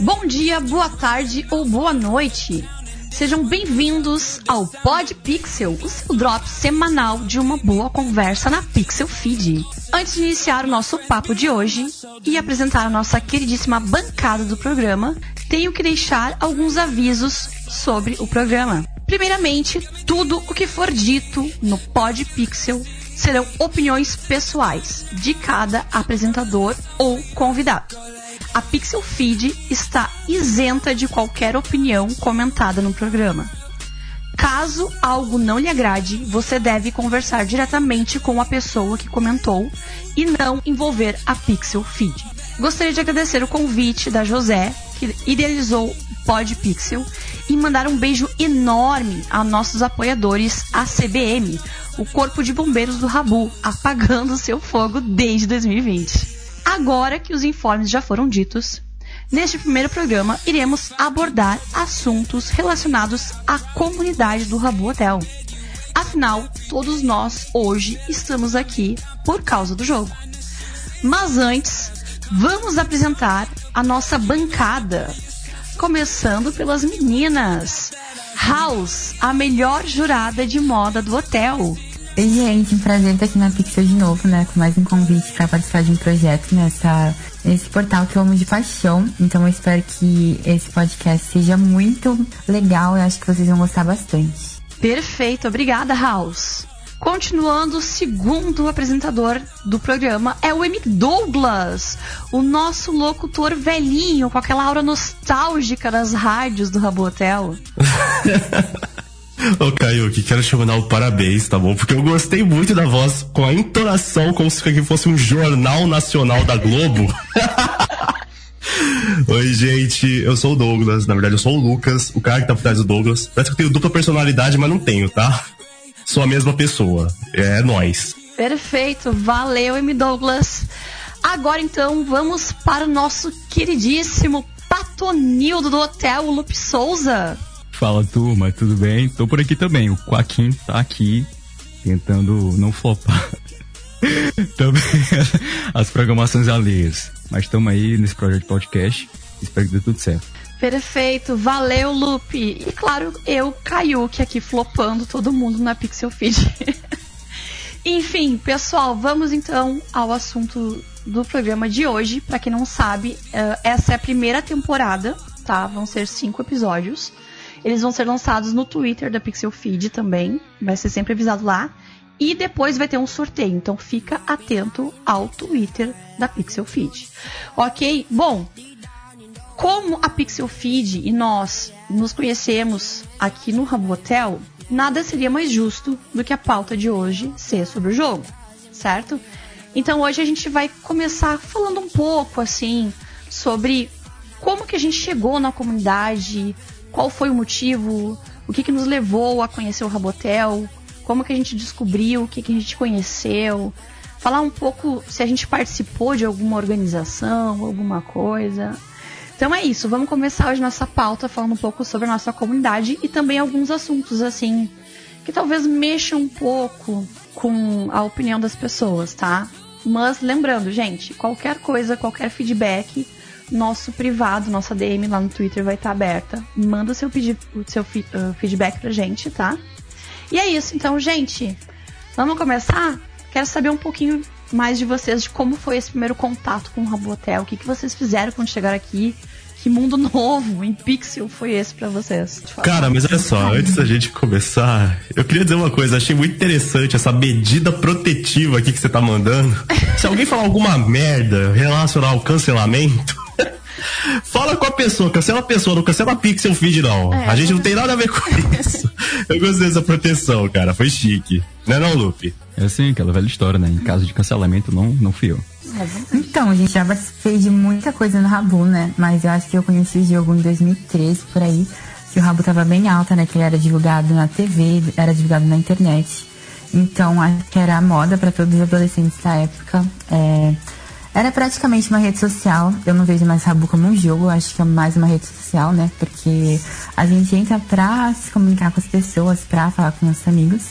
Bom dia, boa tarde ou boa noite. Sejam bem-vindos ao Pod Pixel, o seu drop semanal de uma boa conversa na Pixel Feed. Antes de iniciar o nosso papo de hoje e apresentar a nossa queridíssima bancada do programa, tenho que deixar alguns avisos sobre o programa. Primeiramente, tudo o que for dito no Pod Pixel serão opiniões pessoais de cada apresentador ou convidado a Pixel Feed está isenta de qualquer opinião comentada no programa. Caso algo não lhe agrade, você deve conversar diretamente com a pessoa que comentou e não envolver a Pixel Feed. Gostaria de agradecer o convite da José, que idealizou o Pod Pixel, e mandar um beijo enorme a nossos apoiadores, a CBM, o Corpo de Bombeiros do Rabu, apagando seu fogo desde 2020. Agora que os informes já foram ditos, neste primeiro programa iremos abordar assuntos relacionados à comunidade do Rabu Hotel. Afinal, todos nós hoje estamos aqui por causa do jogo. Mas antes, vamos apresentar a nossa bancada. Começando pelas meninas. House, a melhor jurada de moda do hotel. Oi, gente, um prazer estar aqui na Pixel de novo, né? Com mais um convite para participar de um projeto nessa, nesse portal que eu amo de paixão. Então eu espero que esse podcast seja muito legal. Eu acho que vocês vão gostar bastante. Perfeito, obrigada, House. Continuando, o segundo apresentador do programa é o M. Douglas, o nosso locutor velhinho, com aquela aura nostálgica das rádios do Rabotel. Ô, Kaiuki, quero te mandar um parabéns, tá bom? Porque eu gostei muito da voz, com a entonação, como se fosse um jornal nacional da Globo. Oi, gente, eu sou o Douglas. Na verdade, eu sou o Lucas, o cara que tá por trás do Douglas. Parece que eu tenho dupla personalidade, mas não tenho, tá? Sou a mesma pessoa. É nós. Perfeito, valeu, M. Douglas. Agora então, vamos para o nosso queridíssimo Patonildo do Hotel Lupe Souza. Fala turma, tudo bem? Tô por aqui também. O Quaquim tá aqui tentando não flopar também as programações alheias. Mas estamos aí nesse projeto de podcast. Espero que dê tudo certo. Perfeito, valeu, Lupe. E claro, eu, Kaiuki, aqui flopando todo mundo na Pixel Feed. Enfim, pessoal, vamos então ao assunto do programa de hoje. Para quem não sabe, eh, essa é a primeira temporada, tá? Vão ser cinco episódios. Eles vão ser lançados no Twitter da Pixel Feed também. Vai ser sempre avisado lá. E depois vai ter um sorteio. Então fica atento ao Twitter da Pixel Feed. Ok? Bom, como a Pixel Feed e nós nos conhecemos aqui no Rabo Hotel, nada seria mais justo do que a pauta de hoje ser sobre o jogo, certo? Então hoje a gente vai começar falando um pouco assim sobre como que a gente chegou na comunidade, qual foi o motivo, o que, que nos levou a conhecer o Rabotel, como que a gente descobriu, o que, que a gente conheceu, falar um pouco se a gente participou de alguma organização, alguma coisa. Então é isso, vamos começar hoje nossa pauta falando um pouco sobre a nossa comunidade e também alguns assuntos assim que talvez mexam um pouco com a opinião das pessoas, tá? Mas lembrando, gente, qualquer coisa, qualquer feedback, nosso privado, nossa DM lá no Twitter vai estar tá aberta. Manda seu, pedi, seu fi, uh, feedback pra gente, tá? E é isso, então, gente. Vamos começar? Quero saber um pouquinho mais de vocês, de como foi esse primeiro contato com o Rabotel. O que, que vocês fizeram quando chegaram aqui? Que mundo novo em pixel foi esse para vocês? Cara, mas olha só, antes da gente começar, eu queria dizer uma coisa, achei muito interessante essa medida protetiva aqui que você tá mandando. Se alguém falar alguma merda relacionada ao cancelamento, Fala com a pessoa, cancela a pessoa, não cancela a Pixel Feed, não. É, a gente não tem nada a ver com isso. Eu gostei dessa proteção, cara. Foi chique. Não é não, Lupe? É assim, aquela velha história, né? Em caso de cancelamento, não, não fui eu. Então, a gente já participei de muita coisa no Rabu, né? Mas eu acho que eu conheci o jogo em 2013, por aí. Que o Rabu tava bem alta, né? Que ele era divulgado na TV, era divulgado na internet. Então, acho que era a moda para todos os adolescentes da época. É era praticamente uma rede social. Eu não vejo mais Rabu como um jogo, acho que é mais uma rede social, né? Porque a gente entra pra se comunicar com as pessoas, pra falar com nossos amigos.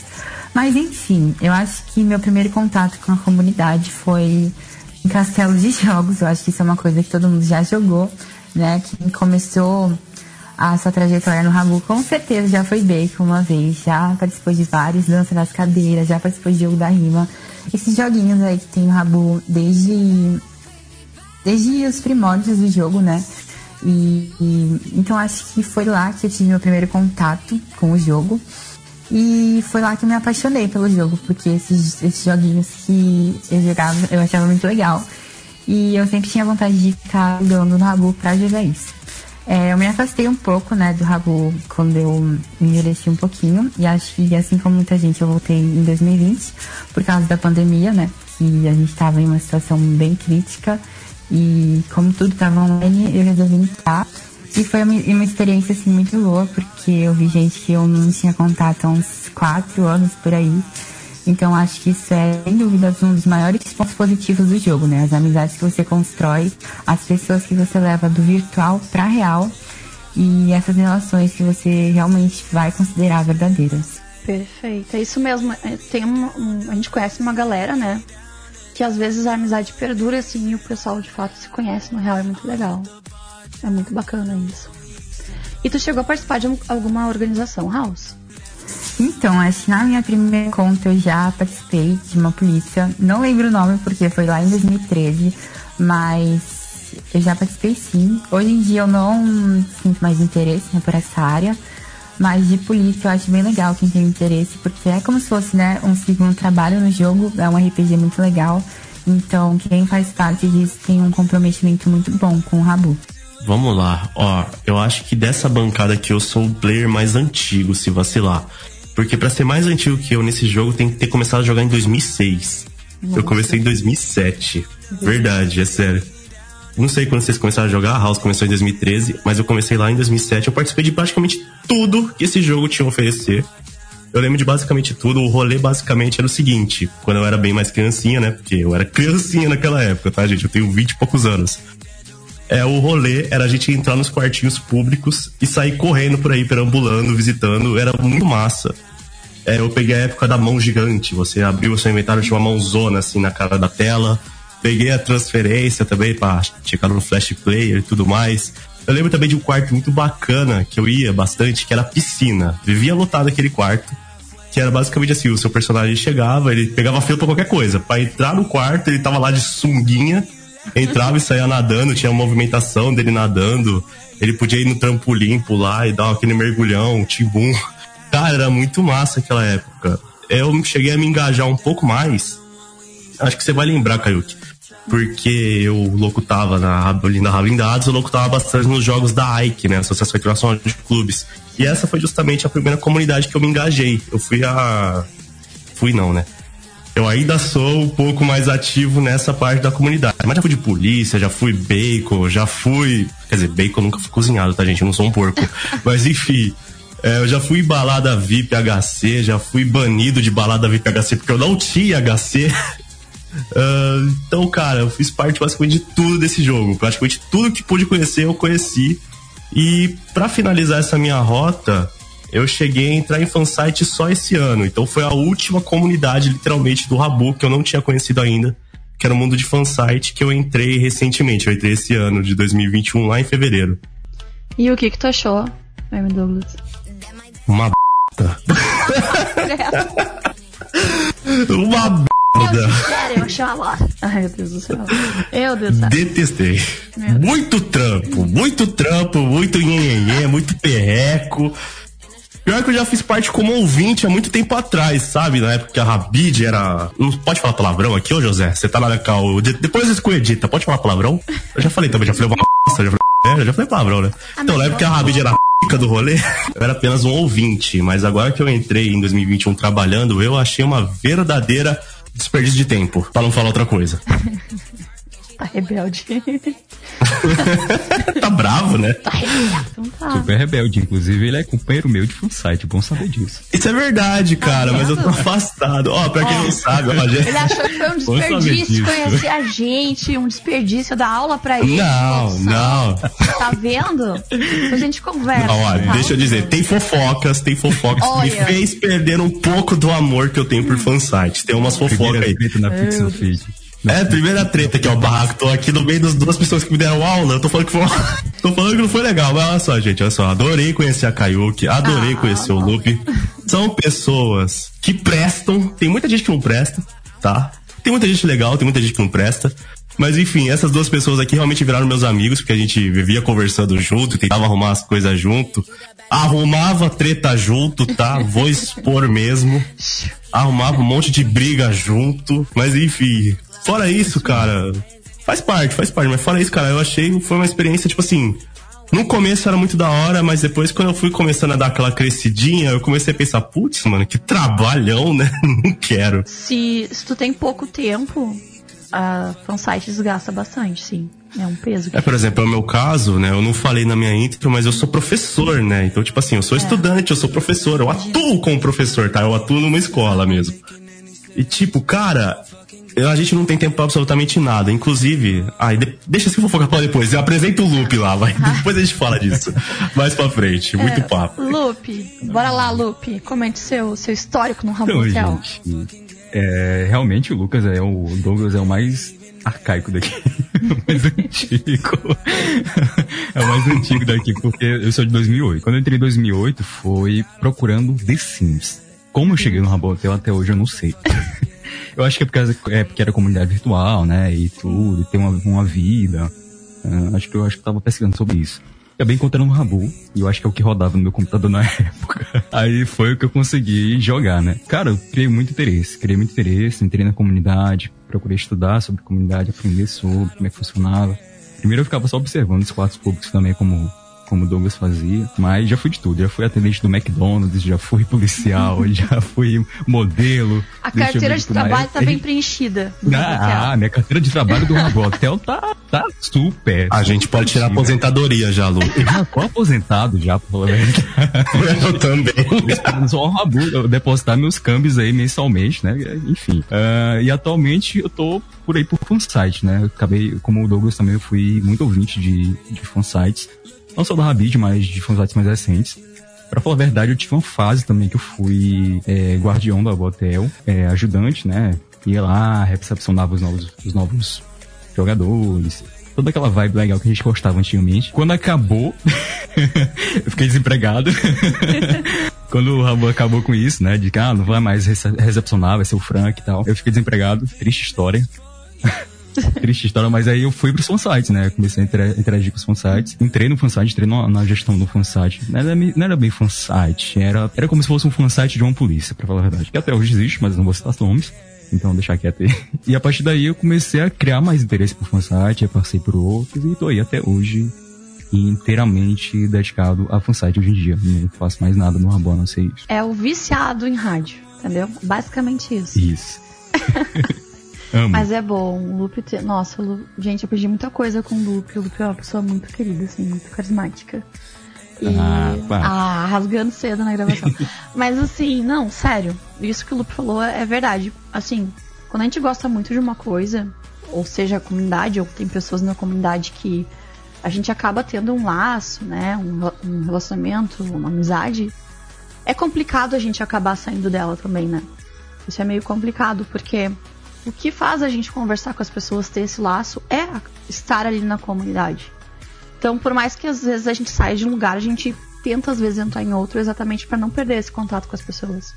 Mas enfim, eu acho que meu primeiro contato com a comunidade foi em castelo de jogos. Eu acho que isso é uma coisa que todo mundo já jogou. né? Quem começou a sua trajetória no Rabu com certeza já foi Bacon uma vez, já participou de vários dança das cadeiras, já participou de jogo da rima. Esses joguinhos aí que tem no Rabu desde desde os primórdios do jogo, né? E, e, então acho que foi lá que eu tive meu primeiro contato com o jogo. E foi lá que eu me apaixonei pelo jogo, porque esses, esses joguinhos que eu jogava, eu achava muito legal. E eu sempre tinha vontade de ficar jogando no Rabu pra jogar isso. É, eu me afastei um pouco, né, do Rabu quando eu me envelheci um pouquinho. E acho que, assim como muita gente, eu voltei em 2020 por causa da pandemia, né? Que a gente estava em uma situação bem crítica. E como tudo estava online, eu resolvi entrar. E foi uma, uma, experiência assim muito boa, porque eu vi gente que eu não tinha contato há uns quatro anos por aí. Então acho que isso é, sem dúvida, um dos maiores pontos positivos do jogo, né? As amizades que você constrói, as pessoas que você leva do virtual para real e essas relações que você realmente vai considerar verdadeiras. Perfeito, é isso mesmo. É, tem um, a gente conhece uma galera, né? Que às vezes a amizade perdura assim e o pessoal de fato se conhece no real, é muito legal. É muito bacana isso. E tu chegou a participar de alguma organização, House? Então, acho que na minha primeira conta eu já participei de uma polícia. Não lembro o nome porque foi lá em 2013, mas eu já participei sim. Hoje em dia eu não sinto mais interesse né, por essa área, mas de polícia eu acho bem legal quem tem interesse, porque é como se fosse né, um segundo trabalho no jogo, é um RPG muito legal. Então, quem faz parte disso tem um comprometimento muito bom com o Rabu. Vamos lá, ó, eu acho que dessa bancada aqui eu sou o player mais antigo, se vacilar. Porque para ser mais antigo que eu nesse jogo, tem que ter começado a jogar em 2006. Nossa. Eu comecei em 2007. Verdade, é sério. Não sei quando vocês começaram a jogar, a House começou em 2013, mas eu comecei lá em 2007. Eu participei de praticamente tudo que esse jogo tinha a oferecer. Eu lembro de basicamente tudo. O rolê basicamente era o seguinte: quando eu era bem mais criancinha, né? Porque eu era criancinha naquela época, tá, gente? Eu tenho 20 e poucos anos. É, o rolê era a gente entrar nos quartinhos públicos e sair correndo por aí, perambulando, visitando. Era muito massa. É, eu peguei a época da mão gigante. Você abriu o seu inventário, tinha uma mãozona assim na cara da tela. Peguei a transferência também para checar no Flash Player e tudo mais. Eu lembro também de um quarto muito bacana que eu ia bastante, que era a piscina. Vivia lotado aquele quarto. Que era basicamente assim: o seu personagem chegava, ele pegava fila pra qualquer coisa. Para entrar no quarto, ele tava lá de sunguinha, entrava e saía nadando, tinha a movimentação dele nadando. Ele podia ir no trampolim, pular e dar aquele mergulhão, timbum. Cara, era muito massa aquela época. Eu cheguei a me engajar um pouco mais. Acho que você vai lembrar, Kayuki. Porque eu locutava na, na Rablindados, eu locutava bastante nos jogos da Ike, né? Associação Internacional de Clubes. E essa foi justamente a primeira comunidade que eu me engajei. Eu fui a. Fui não, né? Eu ainda sou um pouco mais ativo nessa parte da comunidade. Mas já fui de polícia, já fui bacon, já fui. Quer dizer, bacon nunca fui cozinhado, tá, gente? Eu não sou um porco. Mas enfim. É, eu já fui balada VIP HC, já fui banido de balada VIP HC porque eu não tinha HC. Uh, então, cara, eu fiz parte basicamente de tudo desse jogo. Praticamente tudo que pude conhecer, eu conheci. E para finalizar essa minha rota, eu cheguei a entrar em fansite só esse ano. Então foi a última comunidade, literalmente, do Rabu que eu não tinha conhecido ainda, que era o mundo de fansite, que eu entrei recentemente. Eu entrei esse ano, de 2021, lá em fevereiro. E o que que tu achou, Amy Douglas? Uma b. uma b. Eu achei uma Ai, meu Deus do céu. Meu Deus do céu. Detestei. Muito trampo, muito trampo, muito nhenhenhê, muito perreco. Pior que eu já fiz parte como ouvinte há muito tempo atrás, sabe? Na época que a Rabid era. Não pode falar palavrão aqui, ô José? Você tá na cal. Depois isso edita, pode falar palavrão? Eu já falei também, já falei uma p, já falei. É, já falei palavrão, né? Ah, então, na época que a Rabid era do rolê, eu era apenas um ouvinte, mas agora que eu entrei em 2021 trabalhando, eu achei uma verdadeira desperdício de tempo, para não falar outra coisa. tá rebelde. tá bravo, né? Tá rebelde. Então tá. Super rebelde. Inclusive, ele é companheiro meu de fansite. Bom saber disso. Isso é verdade, tá cara, tá mas eu tô afastado. Ó, pra quem não sabe, ó, gente... Ele achou que foi um desperdício conhecer a gente, um desperdício dar aula pra ele. Não, não. Tá vendo? A gente conversa. Não, olha, tá? deixa eu dizer, tem fofocas, tem fofocas que me fez perder um pouco do amor que eu tenho por fansite. Tem umas fofocas aí. Na Pixel Feed. É, primeira treta aqui, ó, o barraco. Tô aqui no meio das duas pessoas que me deram aula. Eu tô falando que foi Tô falando que não foi legal, mas olha só, gente, olha só. Adorei conhecer a Kayuki, adorei ah, conhecer o Lupe. São pessoas que prestam. Tem muita gente que não presta, tá? Tem muita gente legal, tem muita gente que não presta. Mas enfim, essas duas pessoas aqui realmente viraram meus amigos, porque a gente vivia conversando junto, tentava arrumar as coisas junto. Arrumava treta junto, tá? Vou expor mesmo. Arrumava um monte de briga junto. Mas enfim, fora isso, cara, faz parte, faz parte. Mas fora isso, cara, eu achei foi uma experiência, tipo assim. No começo era muito da hora, mas depois, quando eu fui começando a dar aquela crescidinha, eu comecei a pensar, putz, mano, que trabalhão, né? Não quero. Se, se tu tem pouco tempo, a fansite desgasta bastante, sim. É um peso. É, por exemplo, é o meu caso, né? Eu não falei na minha intro, mas eu sou professor, né? Então, tipo assim, eu sou é. estudante, eu sou professor, eu atuo como professor, tá? Eu atuo numa escola mesmo. E tipo, cara, a gente não tem tempo pra absolutamente nada. Inclusive, ai, de, deixa esse fofocar pra depois. Eu apresento o Lupe lá, vai. Depois a gente fala disso. Mais pra frente. Muito é, papo. Lupe, bora lá, Lupe. Comente seu, seu histórico no Rambo então, Gente, é, realmente o Lucas é o Douglas é o mais arcaico daqui. o mais antigo. é o mais antigo daqui, porque eu sou de 2008. Quando eu entrei em 2008, foi procurando The Sims. Como eu cheguei no Rabotel até hoje, eu não sei. Eu acho que é porque, é porque era comunidade virtual, né? E tudo, e ter uma, uma vida. Uh, acho que eu acho que eu tava pesquisando sobre isso acabei encontrando um Rabu, e eu acho que é o que rodava no meu computador na época. Aí foi o que eu consegui jogar, né? Cara, eu criei muito interesse, criei muito interesse, entrei na comunidade, procurei estudar sobre comunidade, aprender sobre como é que funcionava. Primeiro eu ficava só observando os quartos públicos também como como o Douglas fazia, mas já fui de tudo. Já fui atendente do McDonald's, já fui policial, já fui modelo. A carteira de trabalho tá bem preenchida. Ah, minha carteira de trabalho do Hotel tá, tá super. A gente pode tirar aposentadoria já, Lu. Eu já tô aposentado já, a verdade. Eu também. Só o Rabu depositar meus câmbios aí mensalmente, né? Enfim. Uh, e atualmente eu tô por aí por fansite, né? Eu acabei, como o Douglas também, eu fui muito ouvinte de, de fansites não só da Rabid, mas de fansites mais recentes. Pra falar a verdade, eu tive uma fase também que eu fui é, guardião do hotel, é, ajudante, né? Ia lá, recepcionava os novos, os novos jogadores, toda aquela vibe legal que a gente gostava antigamente. Quando acabou, eu fiquei desempregado. Quando o Rabu acabou com isso, né? De que, ah, não vai mais recepcionar, vai ser o Frank e tal. Eu fiquei desempregado, triste história. Triste história, mas aí eu fui pros fansites, né? Comecei a interagir com os fansites. Entrei no fansite, entrei na, na gestão do fansite. Não era, não era bem fansite, era, era como se fosse um fansite de uma polícia, pra falar a verdade. Que até hoje existe, mas não vou citar nomes. Então deixar quieto aí. E a partir daí eu comecei a criar mais interesse por fansite, eu passei por outros e tô aí até hoje inteiramente dedicado a fansite hoje em dia. Não faço mais nada no Rabona, não sei isso. É o viciado em rádio, entendeu? Basicamente isso. Isso. Amo. Mas é bom. O Lupe. Te... Nossa, Lu... gente, eu aprendi muita coisa com o Lupe. O Lupe é uma pessoa muito querida, assim, muito carismática. E. Ah, ah rasgando cedo na gravação. Mas assim, não, sério. Isso que o Lupe falou é verdade. Assim, quando a gente gosta muito de uma coisa, ou seja, a comunidade, ou tem pessoas na comunidade que a gente acaba tendo um laço, né? Um, um relacionamento, uma amizade. É complicado a gente acabar saindo dela também, né? Isso é meio complicado, porque o que faz a gente conversar com as pessoas, ter esse laço, é estar ali na comunidade. Então, por mais que às vezes a gente saia de um lugar, a gente tenta às vezes entrar em outro exatamente para não perder esse contato com as pessoas.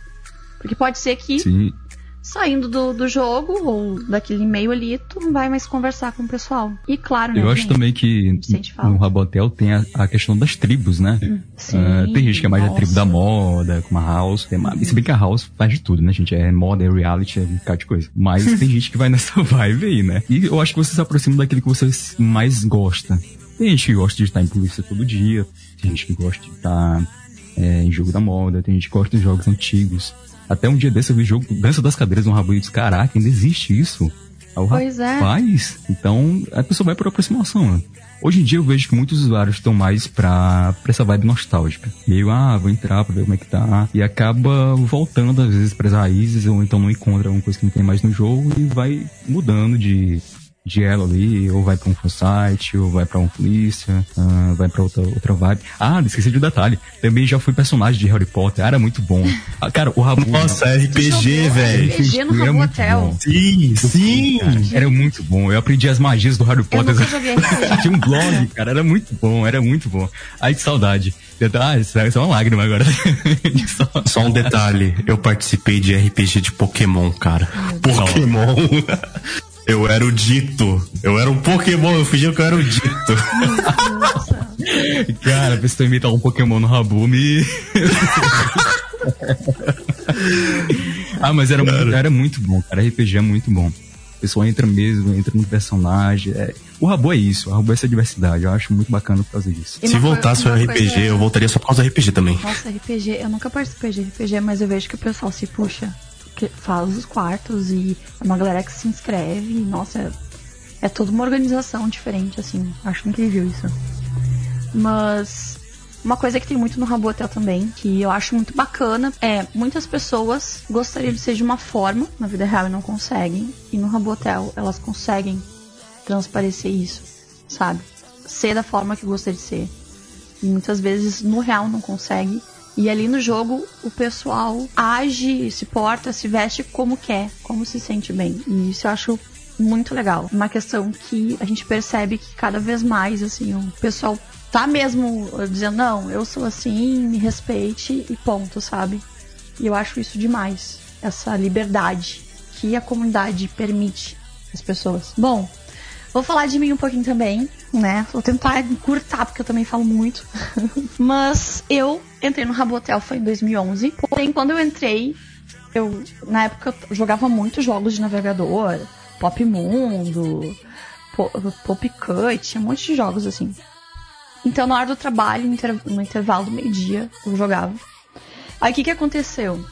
Porque pode ser que Sim saindo do, do jogo ou daquele e-mail ali, tu não vai mais conversar com o pessoal. E claro, né? Eu acho também que no Rabotel tem a, a, questão das tribos, né? Hum, sim, uh, tem gente que é mais nossa. da tribo da moda, como a House. Tem uma, se bem que a House faz de tudo, né, gente? É moda, é reality, é um bocado de coisa. Mas tem gente que vai nessa vibe aí, né? E eu acho que você se aproxima daquilo que você mais gosta. Tem gente que gosta de estar em polícia todo dia, tem gente que gosta de estar é, em jogo da moda, tem gente que gosta de jogos antigos. Até um dia desse eu vi jogo Dança das Cadeiras no Rabu e disse, caraca, ainda existe isso. Aí pois é. Faz. Então, a pessoa vai por aproximação, né? Hoje em dia eu vejo que muitos usuários estão mais pra, pra essa vibe nostálgica. Meio, ah, vou entrar pra ver como é que tá. E acaba voltando, às vezes, pras raízes, ou então não encontra alguma coisa que não tem mais no jogo e vai mudando de, de elo ali, ou vai pra um site, ou vai pra um polícia, uh, vai pra outra, outra vibe. Ah, esqueci de um detalhe. Também já fui personagem de Harry Potter, era muito bom. Ah, cara, o Rabu. Nossa, RPG, velho. RPG no Rabu Hotel. Sim, sim. Cara, era muito bom. Eu aprendi as magias do Harry Potter. Tinha um blog, cara, era muito bom, era muito bom. Ai, que saudade. Ah, isso é uma lágrima agora. Só um detalhe, eu participei de RPG de Pokémon, cara. Pokémon. Eu era o dito. Eu era um Pokémon, eu fingi que eu era o dito. Cara, pra você imitar um Pokémon no Rabume. ah, mas era, muito, era muito bom, cara. RPG é muito bom. O pessoal entra mesmo, entra no personagem. É... O Rabu é isso, o Rabu é essa diversidade. Eu acho muito bacana por causa disso. Se voltasse coisa- o uma RPG, coisa- eu voltaria só por causa do RPG também. Nossa, RPG, eu nunca participei de RPG, mas eu vejo que o pessoal se puxa, faz os quartos e é uma galera que se inscreve, e, nossa, é, é toda uma organização diferente, assim, acho incrível isso. Mas uma coisa que tem muito no Rabo Hotel também, que eu acho muito bacana, é muitas pessoas gostariam de ser de uma forma na vida real e não conseguem, e no Rabo Hotel elas conseguem transparecer isso, sabe? Ser da forma que gostaria de ser. E muitas vezes no real não consegue. E ali no jogo o pessoal age, se porta, se veste como quer, como se sente bem. E isso eu acho muito legal. Uma questão que a gente percebe que cada vez mais, assim, o pessoal tá mesmo dizendo, não, eu sou assim, me respeite e ponto, sabe? E eu acho isso demais. Essa liberdade que a comunidade permite às pessoas. Bom, Vou falar de mim um pouquinho também, né? Vou tentar encurtar, porque eu também falo muito. Mas eu entrei no Rabotel foi em 2011. Porém, quando eu entrei, eu, na época, eu jogava muitos jogos de navegador. Pop Mundo, Po- Pop Cut, um monte de jogos assim. Então, na hora do trabalho, no, inter- no intervalo do meio-dia, eu jogava. Aí, o que que aconteceu?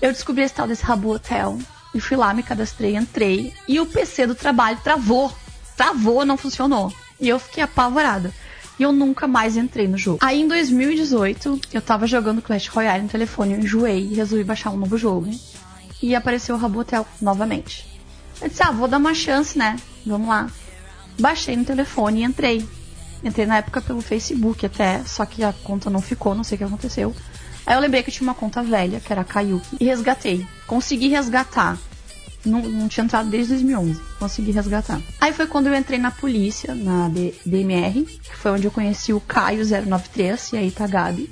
Eu descobri esse tal desse Rabu Hotel e fui lá, me cadastrei, entrei e o PC do trabalho travou. Travou, não funcionou. E eu fiquei apavorada. E eu nunca mais entrei no jogo. Aí em 2018, eu tava jogando Clash Royale no telefone, eu enjoei e resolvi baixar um novo jogo. E apareceu o Rabu Hotel novamente. Eu disse, ah, vou dar uma chance, né? Vamos lá. Baixei no telefone e entrei. Entrei na época pelo Facebook até, só que a conta não ficou, não sei o que aconteceu. Aí eu lembrei que eu tinha uma conta velha, que era a Kayuki, e resgatei. Consegui resgatar. Não, não tinha entrado desde 2011. Consegui resgatar. Aí foi quando eu entrei na polícia, na D- DMR, que foi onde eu conheci o Caio 093 e a Ita Gabi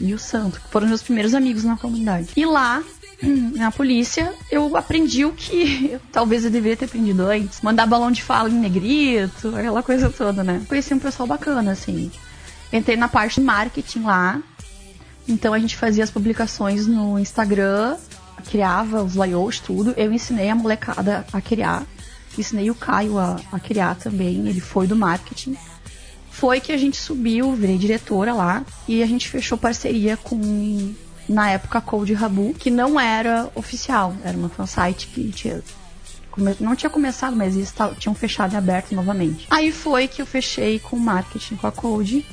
e o Santo, que foram meus primeiros amigos na comunidade. E lá, na polícia, eu aprendi o que eu- talvez eu deveria ter aprendido antes. Mandar balão de fala em negrito, aquela coisa toda, né? Conheci um pessoal bacana, assim. Entrei na parte de marketing lá. Então a gente fazia as publicações no Instagram, criava os layouts, tudo. Eu ensinei a molecada a criar. Ensinei o Caio a, a criar também, ele foi do marketing foi que a gente subiu, virei diretora lá e a gente fechou parceria com na época a Code Rabu, que não era oficial, era uma fansite que tinha não tinha começado, mas eles tinham fechado e aberto novamente. Aí foi que eu fechei com o marketing com a Code.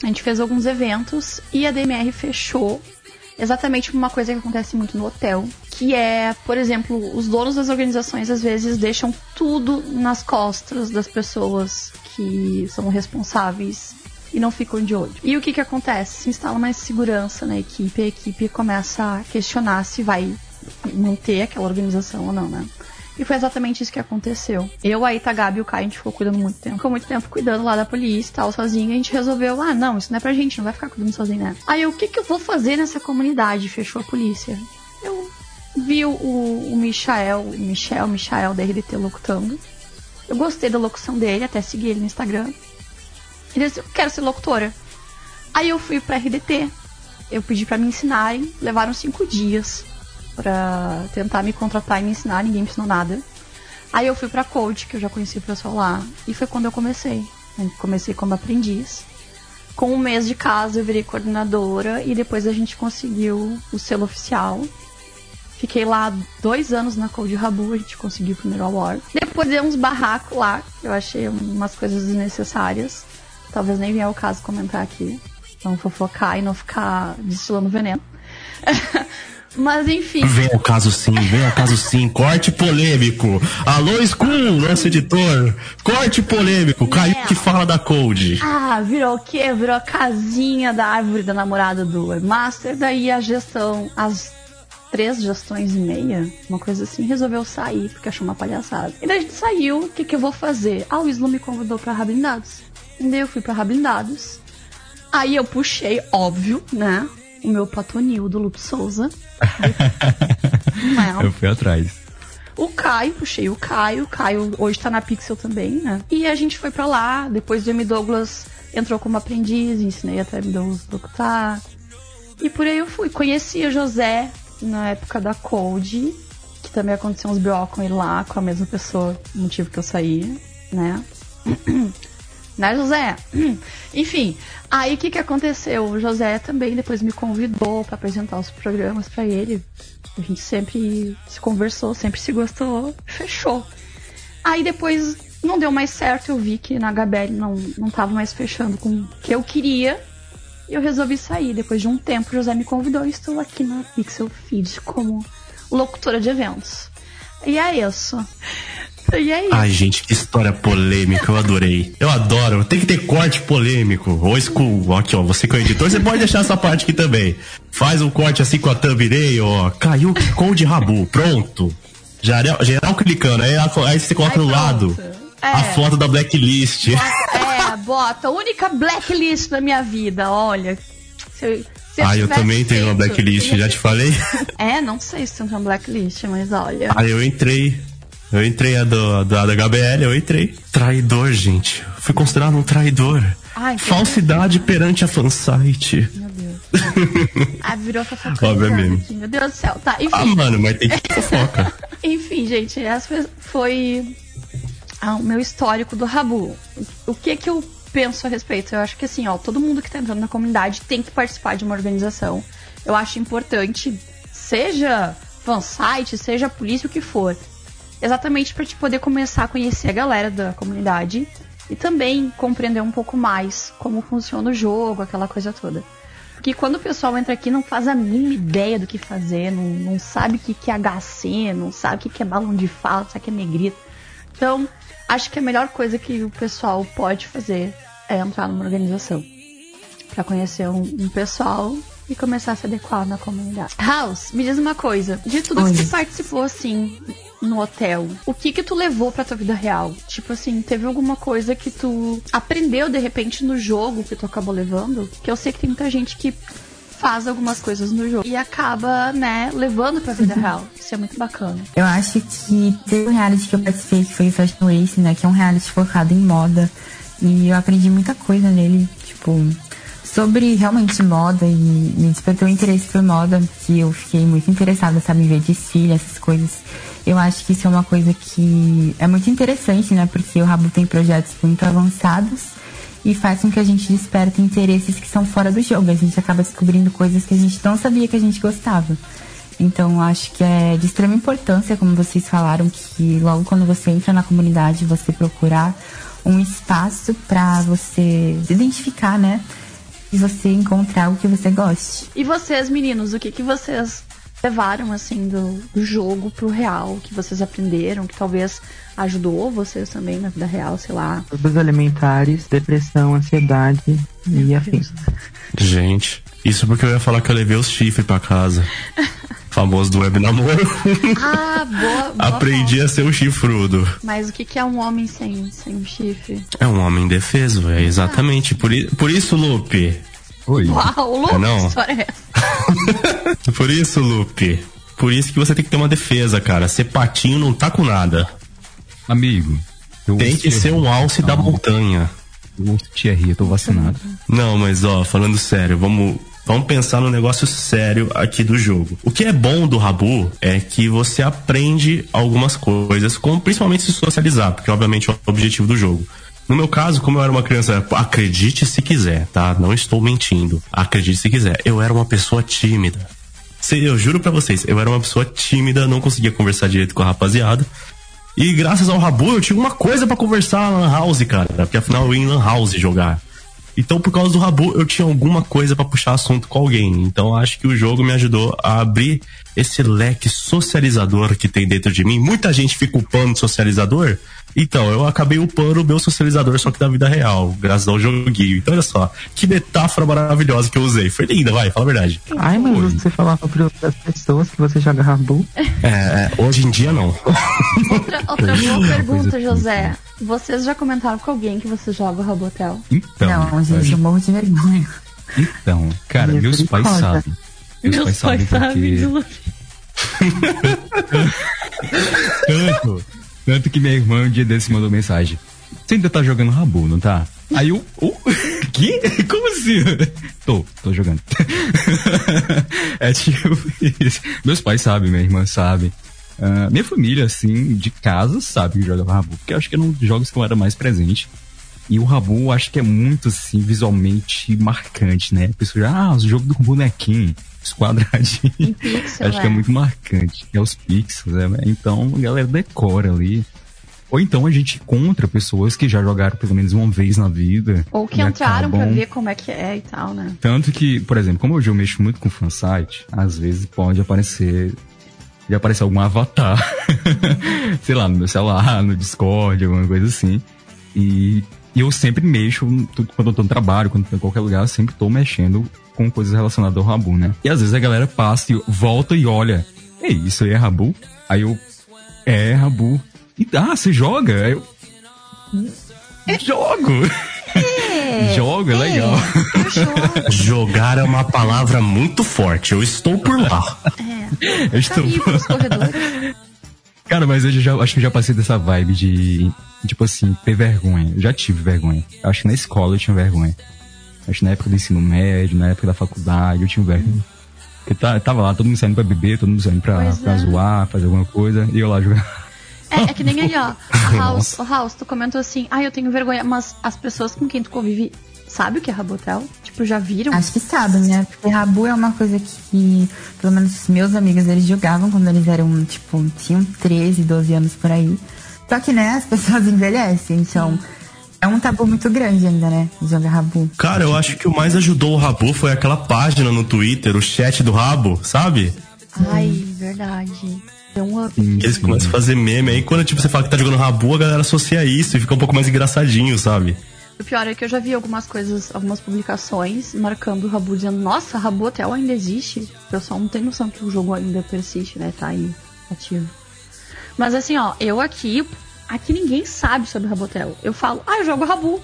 A gente fez alguns eventos e a DMR fechou exatamente uma coisa que acontece muito no hotel, que é, por exemplo, os donos das organizações às vezes deixam tudo nas costas das pessoas que são responsáveis e não ficam de olho. E o que que acontece? Se instala mais segurança na equipe, a equipe começa a questionar se vai manter aquela organização ou não, né? E foi exatamente isso que aconteceu. Eu, a Itagabi e o Kai, a gente ficou cuidando muito tempo. Ficou muito tempo cuidando lá da polícia e tal, sozinho. A gente resolveu, ah, não, isso não é pra gente, não vai ficar cuidando sozinho, né? Aí, o que que eu vou fazer nessa comunidade? Fechou a polícia. Eu vi o, o Michael, Michel, Michael da RDT locutando. Eu gostei da locução dele, até segui ele no Instagram. Ele disse, eu quero ser locutora. Aí eu fui pra RDT. Eu pedi pra me ensinarem. Levaram cinco dias pra tentar me contratar e me ensinar. Ninguém me ensinou nada. Aí eu fui pra Code, que eu já conheci o pessoal lá. E foi quando eu comecei. Eu comecei como aprendiz. Com um mês de casa eu virei coordenadora. E depois a gente conseguiu o selo oficial. Fiquei lá dois anos na Code Rabu, a gente conseguiu o primeiro award. Depois deu uns barracos lá, eu achei umas coisas desnecessárias. Talvez nem venha ao caso comentar aqui. Não fofocar e não ficar destilando veneno. Mas enfim. Vem ao caso sim, vem ao caso sim. Corte polêmico. Alô, School, nosso editor. Corte polêmico. Caiu que fala da Code. Ah, virou o quê? Virou a casinha da árvore da namorada do Master. Daí a gestão, as três gestões e meia, uma coisa assim, resolveu sair porque achou uma palhaçada. E daí a gente saiu, o que, que eu vou fazer? Ah, o Isla me convidou pra Rablindados. E daí eu fui pra Rablindados. Aí eu puxei, óbvio, né? O meu patonil do Lupe Souza. Não. Eu fui atrás. O Caio, puxei o Caio. O Caio hoje tá na Pixel também, né? E a gente foi pra lá. Depois o M. Douglas entrou como aprendiz, ensinei até M. Douglas locutar. E por aí eu fui. Conheci a José na época da Code, que também aconteceu uns BO com ele lá, com a mesma pessoa, motivo que eu saí, né? né, José? Enfim, aí o que, que aconteceu? O José também depois me convidou para apresentar os programas para ele. A gente sempre se conversou, sempre se gostou, fechou. Aí depois não deu mais certo, eu vi que na HBL não, não tava mais fechando com o que eu queria. E eu resolvi sair. Depois de um tempo, o José me convidou e estou aqui na Pixel Feed como locutora de eventos. E é isso. E é isso. Ai, gente, que história polêmica, eu adorei. Eu adoro, tem que ter corte polêmico. Ou school, aqui ó, você que é o editor, você pode deixar essa parte aqui também. Faz um corte assim com a thumbnail, ó. Caiu com de rabu, pronto. Geral, geral clicando, aí, aí você coloca no lado é. a foto da blacklist. É, bota, única blacklist na minha vida, olha. Se, se eu ah, eu também feito, tenho uma blacklist, já te falei? É, não sei se tem uma blacklist, mas olha. Ah, eu entrei. Eu entrei a do, da, da HBL, eu entrei. Traidor, gente. Fui considerado um traidor. Ai, Falsidade que... perante a fansite. Meu Deus. ah, virou fofoca. Obviamente. Meu Deus do céu. Tá, enfim. Ah, mano, mas tem que fofoca. enfim, gente, essa foi o meu histórico do Rabu. O que que eu penso a respeito? Eu acho que assim, ó, todo mundo que tá entrando na comunidade tem que participar de uma organização. Eu acho importante, seja fansite, seja polícia, o que for exatamente para te poder começar a conhecer a galera da comunidade e também compreender um pouco mais como funciona o jogo, aquela coisa toda. Porque quando o pessoal entra aqui não faz a mínima ideia do que fazer, não, não sabe o que, que é HC, não sabe o que, que é balão de fala, sabe o que é negrito. Então, acho que a melhor coisa que o pessoal pode fazer é entrar numa organização. para conhecer um, um pessoal e começar a se adequar na comunidade. House, me diz uma coisa. De tudo Oi. que você participou, assim, no hotel, o que que tu levou pra tua vida real? Tipo assim, teve alguma coisa que tu aprendeu de repente no jogo que tu acabou levando? Que eu sei que tem muita gente que faz algumas coisas no jogo e acaba, né, levando pra vida real. Isso é muito bacana. Eu acho que teve um reality que eu participei que foi o Fashion Race, né, que é um reality focado em moda. E eu aprendi muita coisa nele, tipo, sobre realmente moda e me despertou interesse por moda, que eu fiquei muito interessada, sabe, em ver desfile, essas coisas. Eu acho que isso é uma coisa que é muito interessante, né? Porque o Rabu tem projetos muito avançados e faz com que a gente desperte interesses que são fora do jogo. A gente acaba descobrindo coisas que a gente não sabia que a gente gostava. Então, acho que é de extrema importância, como vocês falaram, que logo quando você entra na comunidade, você procurar um espaço para você se identificar, né? E você encontrar o que você goste. E vocês, meninos, o que, que vocês levaram assim do, do jogo pro real, que vocês aprenderam, que talvez ajudou vocês também na vida real, sei lá. Os alimentares, depressão, ansiedade e afins. Gente, isso porque eu ia falar que eu levei os chifres pra casa. Famoso do web namoro. Ah, boa, boa Aprendi a ser um chifrudo. Mas o que, que é um homem sem, sem um chifre? É um homem indefeso, é exatamente. Ah. Por, por isso, Lupe, Oi. Uau, Lupe, não. que história é essa? Por isso, Lupe. Por isso que você tem que ter uma defesa, cara. Ser patinho não tá com nada. Amigo. Tem que ser um alce da montanha. Eu ouço Thierry, eu tô vacinado. Não, mas ó, falando sério, vamos Vamos pensar no negócio sério aqui do jogo. O que é bom do Rabu é que você aprende algumas coisas, como principalmente se socializar, porque obviamente é o objetivo do jogo. No meu caso, como eu era uma criança, acredite se quiser, tá? Não estou mentindo. Acredite se quiser. Eu era uma pessoa tímida. Eu juro para vocês, eu era uma pessoa tímida, não conseguia conversar direito com a rapaziada. E graças ao Rabu eu tinha uma coisa para conversar na Lan House, cara. Porque afinal eu ia em Lan House jogar. Então, por causa do Rabu, eu tinha alguma coisa para puxar assunto com alguém. Então, acho que o jogo me ajudou a abrir esse leque socializador que tem dentro de mim. Muita gente fica upando socializador. Então, eu acabei upando o meu socializador, só que da vida real, graças ao joguinho. Então, olha só, que metáfora maravilhosa que eu usei. Foi linda, vai, fala a verdade. Ai, mas você falava para outras pessoas que você joga Rabu? É, é, hoje em dia não. Outra, outra boa pergunta, José. Vocês já comentaram com alguém que você joga Rabotel? Então, não, gente, eu morro de vergonha. então, cara, meus pais sabem. Meus, Meus pais, sabem porque tanto, tanto que minha irmã um dia desse mandou mensagem. Você ainda tá jogando Rabu, não tá? Aí eu, oh, que? Como assim? Tô, tô jogando. é tipo isso. Meus pais sabem, minha irmã sabe. Ah, minha família, assim, de casa, sabe que joga Rabu. Porque acho que eram jogos que eu era mais presente. E o Rabu, acho que é muito, assim, visualmente marcante, né? A pessoa já, ah, o jogo do bonequinho, os quadradinhos. Em pixel, Acho que é é. muito marcante. É os pixels, né? Então a galera decora ali. Ou então a gente encontra pessoas que já jogaram pelo menos uma vez na vida. Ou que e entraram pra acabam- ver como é que é e tal, né? Tanto que, por exemplo, como hoje eu mexo muito com fansite, às vezes pode aparecer. Já aparecer algum avatar. sei lá, no meu celular, no Discord, alguma coisa assim. E, e eu sempre mexo, quando eu tô no trabalho, quando eu tô em qualquer lugar, eu sempre tô mexendo com coisas relacionadas ao Rabu, né? E às vezes a galera passa e volta e olha. Ei, isso aí é Rabu? Aí eu. É, Rabu. E ah, você joga? Aí eu. Jogo! Jogo, é legal. Eu jogo. Jogar é uma palavra muito forte. Eu estou por lá. É. Eu Tá estou... pelos corredores. Cara, mas eu já acho que eu já passei dessa vibe de, tipo assim, ter vergonha. Eu já tive vergonha. Eu acho que na escola eu tinha vergonha. Acho que na época do ensino médio, na época da faculdade, eu tinha vergonha. Porque tá, tava lá, todo mundo saindo pra beber, todo mundo saindo pra, Pois pra é. zoar, fazer alguma coisa, e eu lá jogando. É, é que nem ali, ó. A House, o House, tu comentou assim, ah, eu tenho vergonha, mas as pessoas com quem tu convive sabem o que é Rabotel? Tipo, já viram? Acho que sabem, né? Porque Rabu é uma coisa que, pelo menos os meus amigos, eles jogavam quando eles eram, tipo, tinham 13, 12 anos por aí. Só que, né, as pessoas envelhecem, então é um tabu muito grande ainda, né? Jogar Rabu. Cara, eu acho que o mais ajudou o Rabu foi aquela página no Twitter, o chat do Rabo, sabe? Ai, verdade. Deu um up. Eles começam a fazer meme. Aí quando tipo, você fala que tá jogando Rabu, a galera associa isso e fica um pouco mais engraçadinho, sabe? O pior é que eu já vi algumas coisas, algumas publicações marcando o Rabu, dizendo, nossa, Rabu Hotel ainda existe. O pessoal não tem noção que o jogo ainda persiste, né? Tá aí, ativo. Mas assim, ó, eu aqui, aqui ninguém sabe sobre Rabotel. Eu falo, ah, eu jogo Rabu.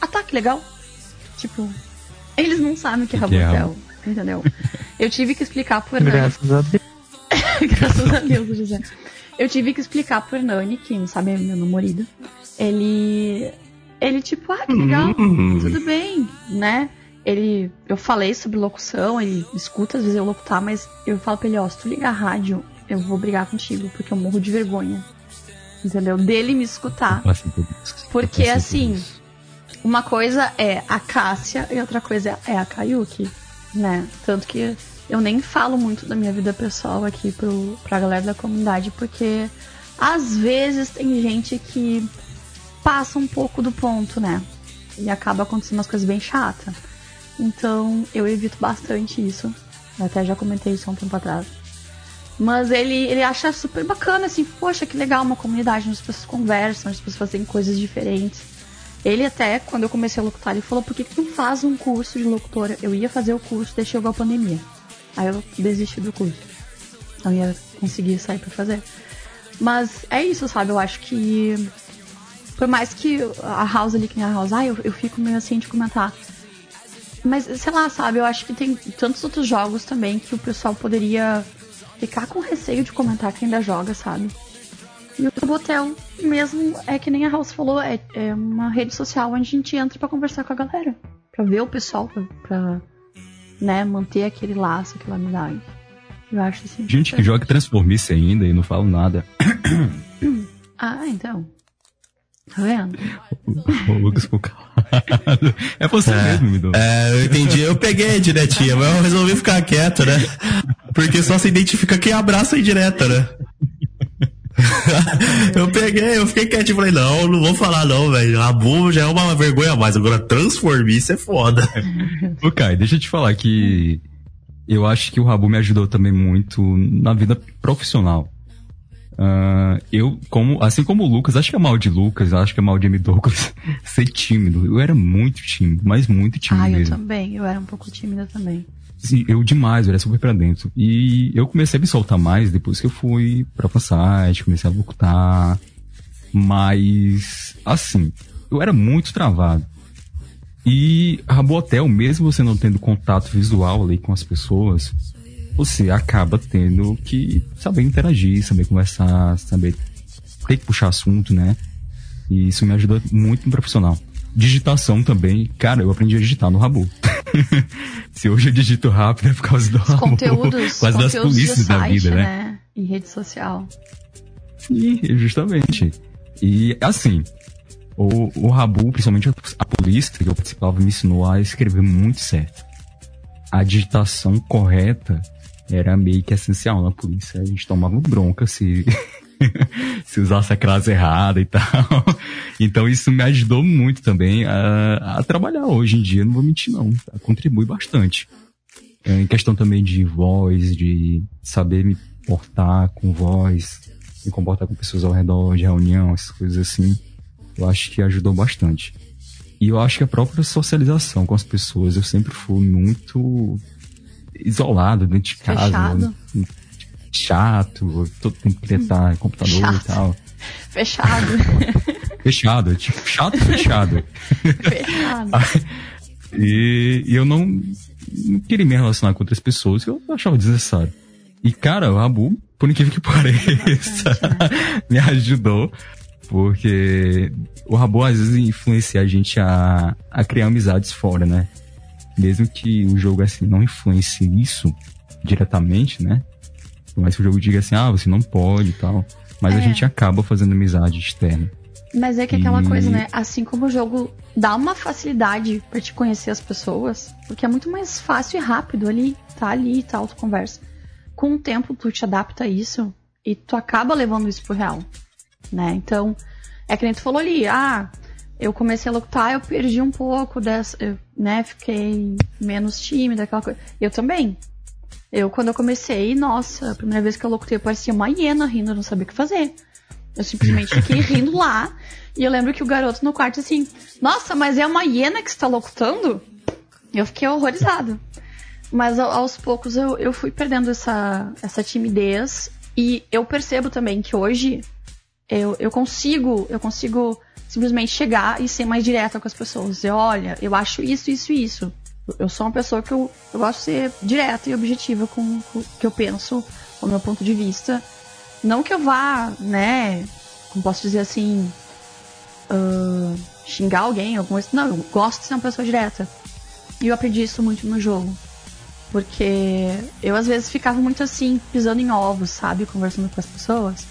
Ah tá, que legal. Tipo, eles não sabem o que é que é Rabotel. Entendeu? Eu tive que explicar pro Hernani. Graças a Deus. Graças a Deus, José. Eu tive que explicar pro Hernani, que não sabe é meu namorado. Ele. Ele, tipo, ah, que legal, Hum. tudo bem, né? Ele. Eu falei sobre locução, ele escuta, às vezes eu locutar, mas eu falo pra ele, ó, se tu ligar a rádio, eu vou brigar contigo, porque eu morro de vergonha. Entendeu? Dele me escutar. Porque, assim. Uma coisa é a Cássia e outra coisa é a Kayuki, né? Tanto que eu nem falo muito da minha vida pessoal aqui pro, pra galera da comunidade, porque às vezes tem gente que passa um pouco do ponto, né? E acaba acontecendo umas coisas bem chatas. Então eu evito bastante isso. Eu até já comentei isso há um tempo atrás. Mas ele, ele acha super bacana, assim, poxa, que legal uma comunidade onde as pessoas conversam, onde as pessoas fazem coisas diferentes. Ele até, quando eu comecei a locutar, ele falou, por que, que tu não faz um curso de locutora? Eu ia fazer o curso, daí chegou a pandemia. Aí eu desisti do curso. Não ia conseguir sair pra fazer. Mas é isso, sabe? Eu acho que. Por mais que a House ali, que nem a House, ah, eu, eu fico meio assim de comentar. Mas, sei lá, sabe? Eu acho que tem tantos outros jogos também que o pessoal poderia ficar com receio de comentar que ainda joga, sabe? E o Botel mesmo é que nem a House falou, é, é uma rede social onde a gente entra pra conversar com a galera. Pra ver o pessoal, pra, pra, né, manter aquele laço, aquela amizade. Eu acho assim. Gente que joga Transformice ainda e não fala nada. Ah, então. Tá vendo? O Lucas calado. É você mesmo, me deu. É, eu entendi. Eu peguei a diretinha, mas eu resolvi ficar quieto, né? Porque só se identifica quem abraça a indireta, né? eu peguei, eu fiquei quietinho e falei, não, não vou falar não, velho. Rabu já é uma vergonha a mais. Agora transformice é foda. Ô, Kai, deixa eu te falar que eu acho que o Rabu me ajudou também muito na vida profissional. Uh, eu, como, assim como o Lucas, acho que é mal de Lucas, acho que é mal de M. Douglas, ser tímido. Eu era muito tímido, mas muito tímido ah, mesmo. eu também, eu era um pouco tímida também. Sim, eu demais, eu era super pra dentro. E eu comecei a me soltar mais depois que eu fui pra fansite, comecei a lutar. Mas, assim, eu era muito travado. E Rabo Hotel, mesmo você não tendo contato visual ali com as pessoas, você acaba tendo que saber interagir, saber conversar, saber ter que puxar assunto, né? E isso me ajudou muito no profissional. Digitação também, cara, eu aprendi a digitar no Rabu. Se hoje eu digito rápido é por causa do Os Rabu. conteúdos, quase das polícias da site, vida, né? né? E rede social. Sim, justamente. E assim, o, o Rabu, principalmente a, a polícia que eu participava, me ensinou a escrever muito certo. A digitação correta era meio que essencial na polícia. A gente tomava bronca se, se usasse a crase errada e tal. Então isso me ajudou muito também a, a trabalhar hoje em dia, não vou mentir não. Tá? Contribui bastante. É, em questão também de voz, de saber me portar com voz, me comportar com pessoas ao redor de reunião, essas coisas assim. Eu acho que ajudou bastante. E eu acho que a própria socialização com as pessoas, eu sempre fui muito isolado dentro de casa. Fechado. Chato, todo tempo queria estar em computador Chato. e tal. Fechado. Fechado, tipo, chato fechado. Fechado. E, e eu não, não queria me relacionar com outras pessoas que eu achava desnecessário. E, cara, o Rabu, por incrível que pareça, me ajudou. Porque o Rabu às vezes influencia a gente a, a criar amizades fora, né? Mesmo que o jogo assim não influencie isso diretamente, né? Mas que o jogo diga assim, ah, você não pode e tal. Mas a É. gente acaba fazendo amizade externa. Mas é que aquela E- coisa, né? Assim como o jogo dá uma facilidade pra te conhecer as pessoas, porque é muito mais fácil e rápido ali, tá ali e tal, tu conversa. Com o tempo tu te adapta a isso e tu acaba levando isso pro real, né? Então, é que nem tu falou ali, ah, eu comecei a lutar, eu perdi um pouco dessa, eu, né? Fiquei menos tímida, aquela coisa. Eu também. Eu, quando eu comecei, nossa, a primeira vez que eu locutei, eu parecia uma hiena rindo, eu não sabia o que fazer. Eu simplesmente fiquei rindo lá. E eu lembro que o garoto no quarto assim, nossa, mas é uma hiena que está locutando? Eu fiquei horrorizado. Mas ao- aos poucos eu, eu fui perdendo essa, essa timidez. E eu percebo também que hoje eu, eu consigo, eu consigo simplesmente chegar e ser mais direta com as pessoas. Dizer, olha, eu acho isso, isso e isso. Eu- sou uma pessoa que eu, eu gosto de ser direta e objetiva com, o que eu penso, com o meu ponto de vista. Não que eu vá, né, como posso dizer assim, ah, xingar alguém, alguma coisa. Não, eu gosto de ser uma pessoa direta. E eu aprendi isso muito no jogo. Porque eu às vezes ficava muito assim, pisando em ovos, sabe? Conversando com as pessoas.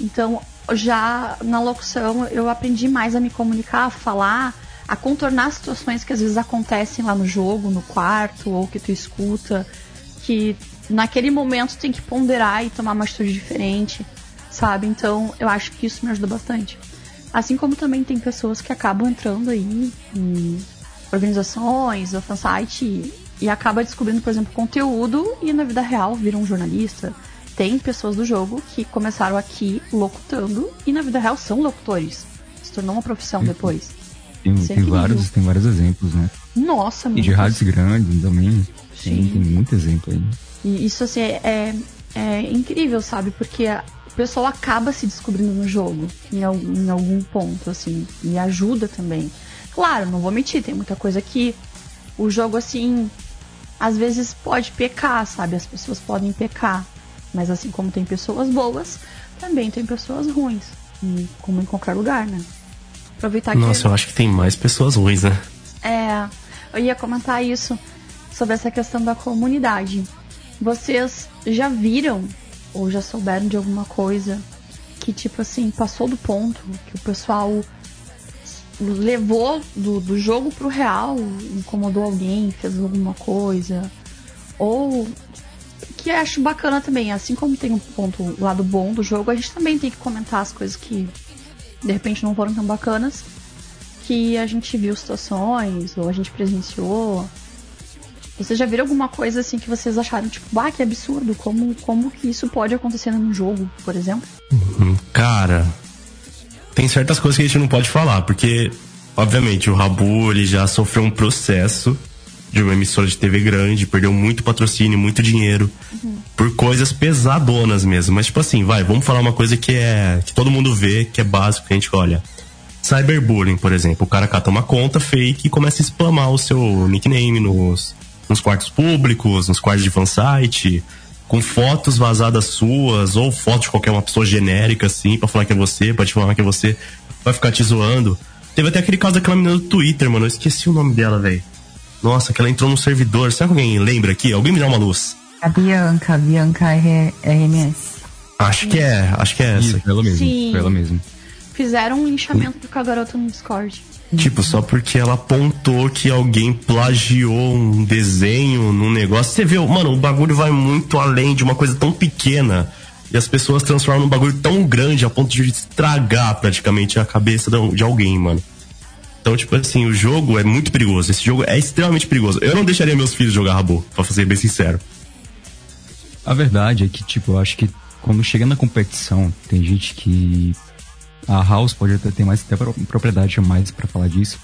Então, já na locução, eu aprendi mais a me comunicar, a falar, a contornar situações que às vezes acontecem lá no jogo, no quarto, ou que tu escuta, que naquele momento tem que ponderar e tomar uma atitude diferente, sabe? Então, eu acho que isso me ajuda bastante. Assim como também tem pessoas que acabam entrando aí em organizações, ou fansite, e, e acaba descobrindo, por exemplo, conteúdo e na vida real viram um jornalista. Tem pessoas do jogo que começaram aqui locutando e na vida real são locutores. Se tornou uma profissão depois. Tem, é tem vários, tem vários exemplos, né? Nossa, E de rádios grandes também. Tem, Sim. tem muito exemplo aí. E isso assim é, é, é incrível, sabe? Porque a- o pessoal acaba se descobrindo no jogo em, em algum ponto, assim, e ajuda também. Claro, não vou mentir, tem muita coisa que o jogo, assim, às vezes pode pecar, sabe? As pessoas podem pecar. Mas assim como tem pessoas boas, também tem pessoas ruins. E como em qualquer lugar, né? Aproveitar que. Nossa, eu acho que tem mais pessoas ruins, né? É, eu ia comentar isso sobre essa questão da comunidade. Vocês já viram ou já souberam de alguma coisa que, tipo assim, passou do ponto, que o pessoal levou do, do jogo pro real, incomodou alguém, fez alguma coisa, ou que acho bacana também, assim como tem um ponto lado bom do jogo, a gente também tem que comentar as coisas que de repente não foram tão bacanas, que a gente viu situações ou a gente presenciou. Vocês já viram alguma coisa assim que vocês acharam tipo, bah, que absurdo, como como que isso pode acontecer num jogo, por exemplo? Uhum. Cara, tem certas coisas que a gente não pode falar, porque obviamente o Rabu ele já sofreu um processo de uma emissora de TV grande, perdeu muito patrocínio, muito dinheiro, uhum. por coisas pesadonas mesmo. Mas, tipo assim, vai, vamos falar uma coisa que é. que todo mundo vê, que é básico, que a gente olha. Cyberbullying, por exemplo. O cara cata uma conta fake e começa a spamar o seu nickname nos, nos quartos públicos, nos quartos de fansite, com fotos vazadas suas, ou fotos de qualquer uma pessoa genérica, assim, pra falar que é você, pra te falar que é você, vai ficar te zoando. Teve até aquele caso daquela menina do Twitter, mano. Eu esqueci o nome dela, velho. Nossa, que ela entrou no servidor. Será que alguém lembra aqui? Alguém me dá uma luz. A Bianca, a Bianca RMS. Acho que é, acho que é essa. Isso, ela mesmo. Sim. Ela mesmo. Fizeram um linchamento com a garota no Discord. Tipo, só porque ela apontou que alguém plagiou um desenho num negócio. Você vê, mano, o bagulho vai muito além de uma coisa tão pequena. E as pessoas transformam num bagulho tão grande a ponto de estragar praticamente a cabeça de alguém, mano. Então, tipo assim, o jogo é muito perigoso. Esse jogo é extremamente perigoso. Eu não deixaria meus filhos jogar Rabo, pra ser bem sincero. A verdade é que, tipo, eu acho que quando chega na competição, tem gente que. A House pode até ter mais até propriedade mais para falar disso.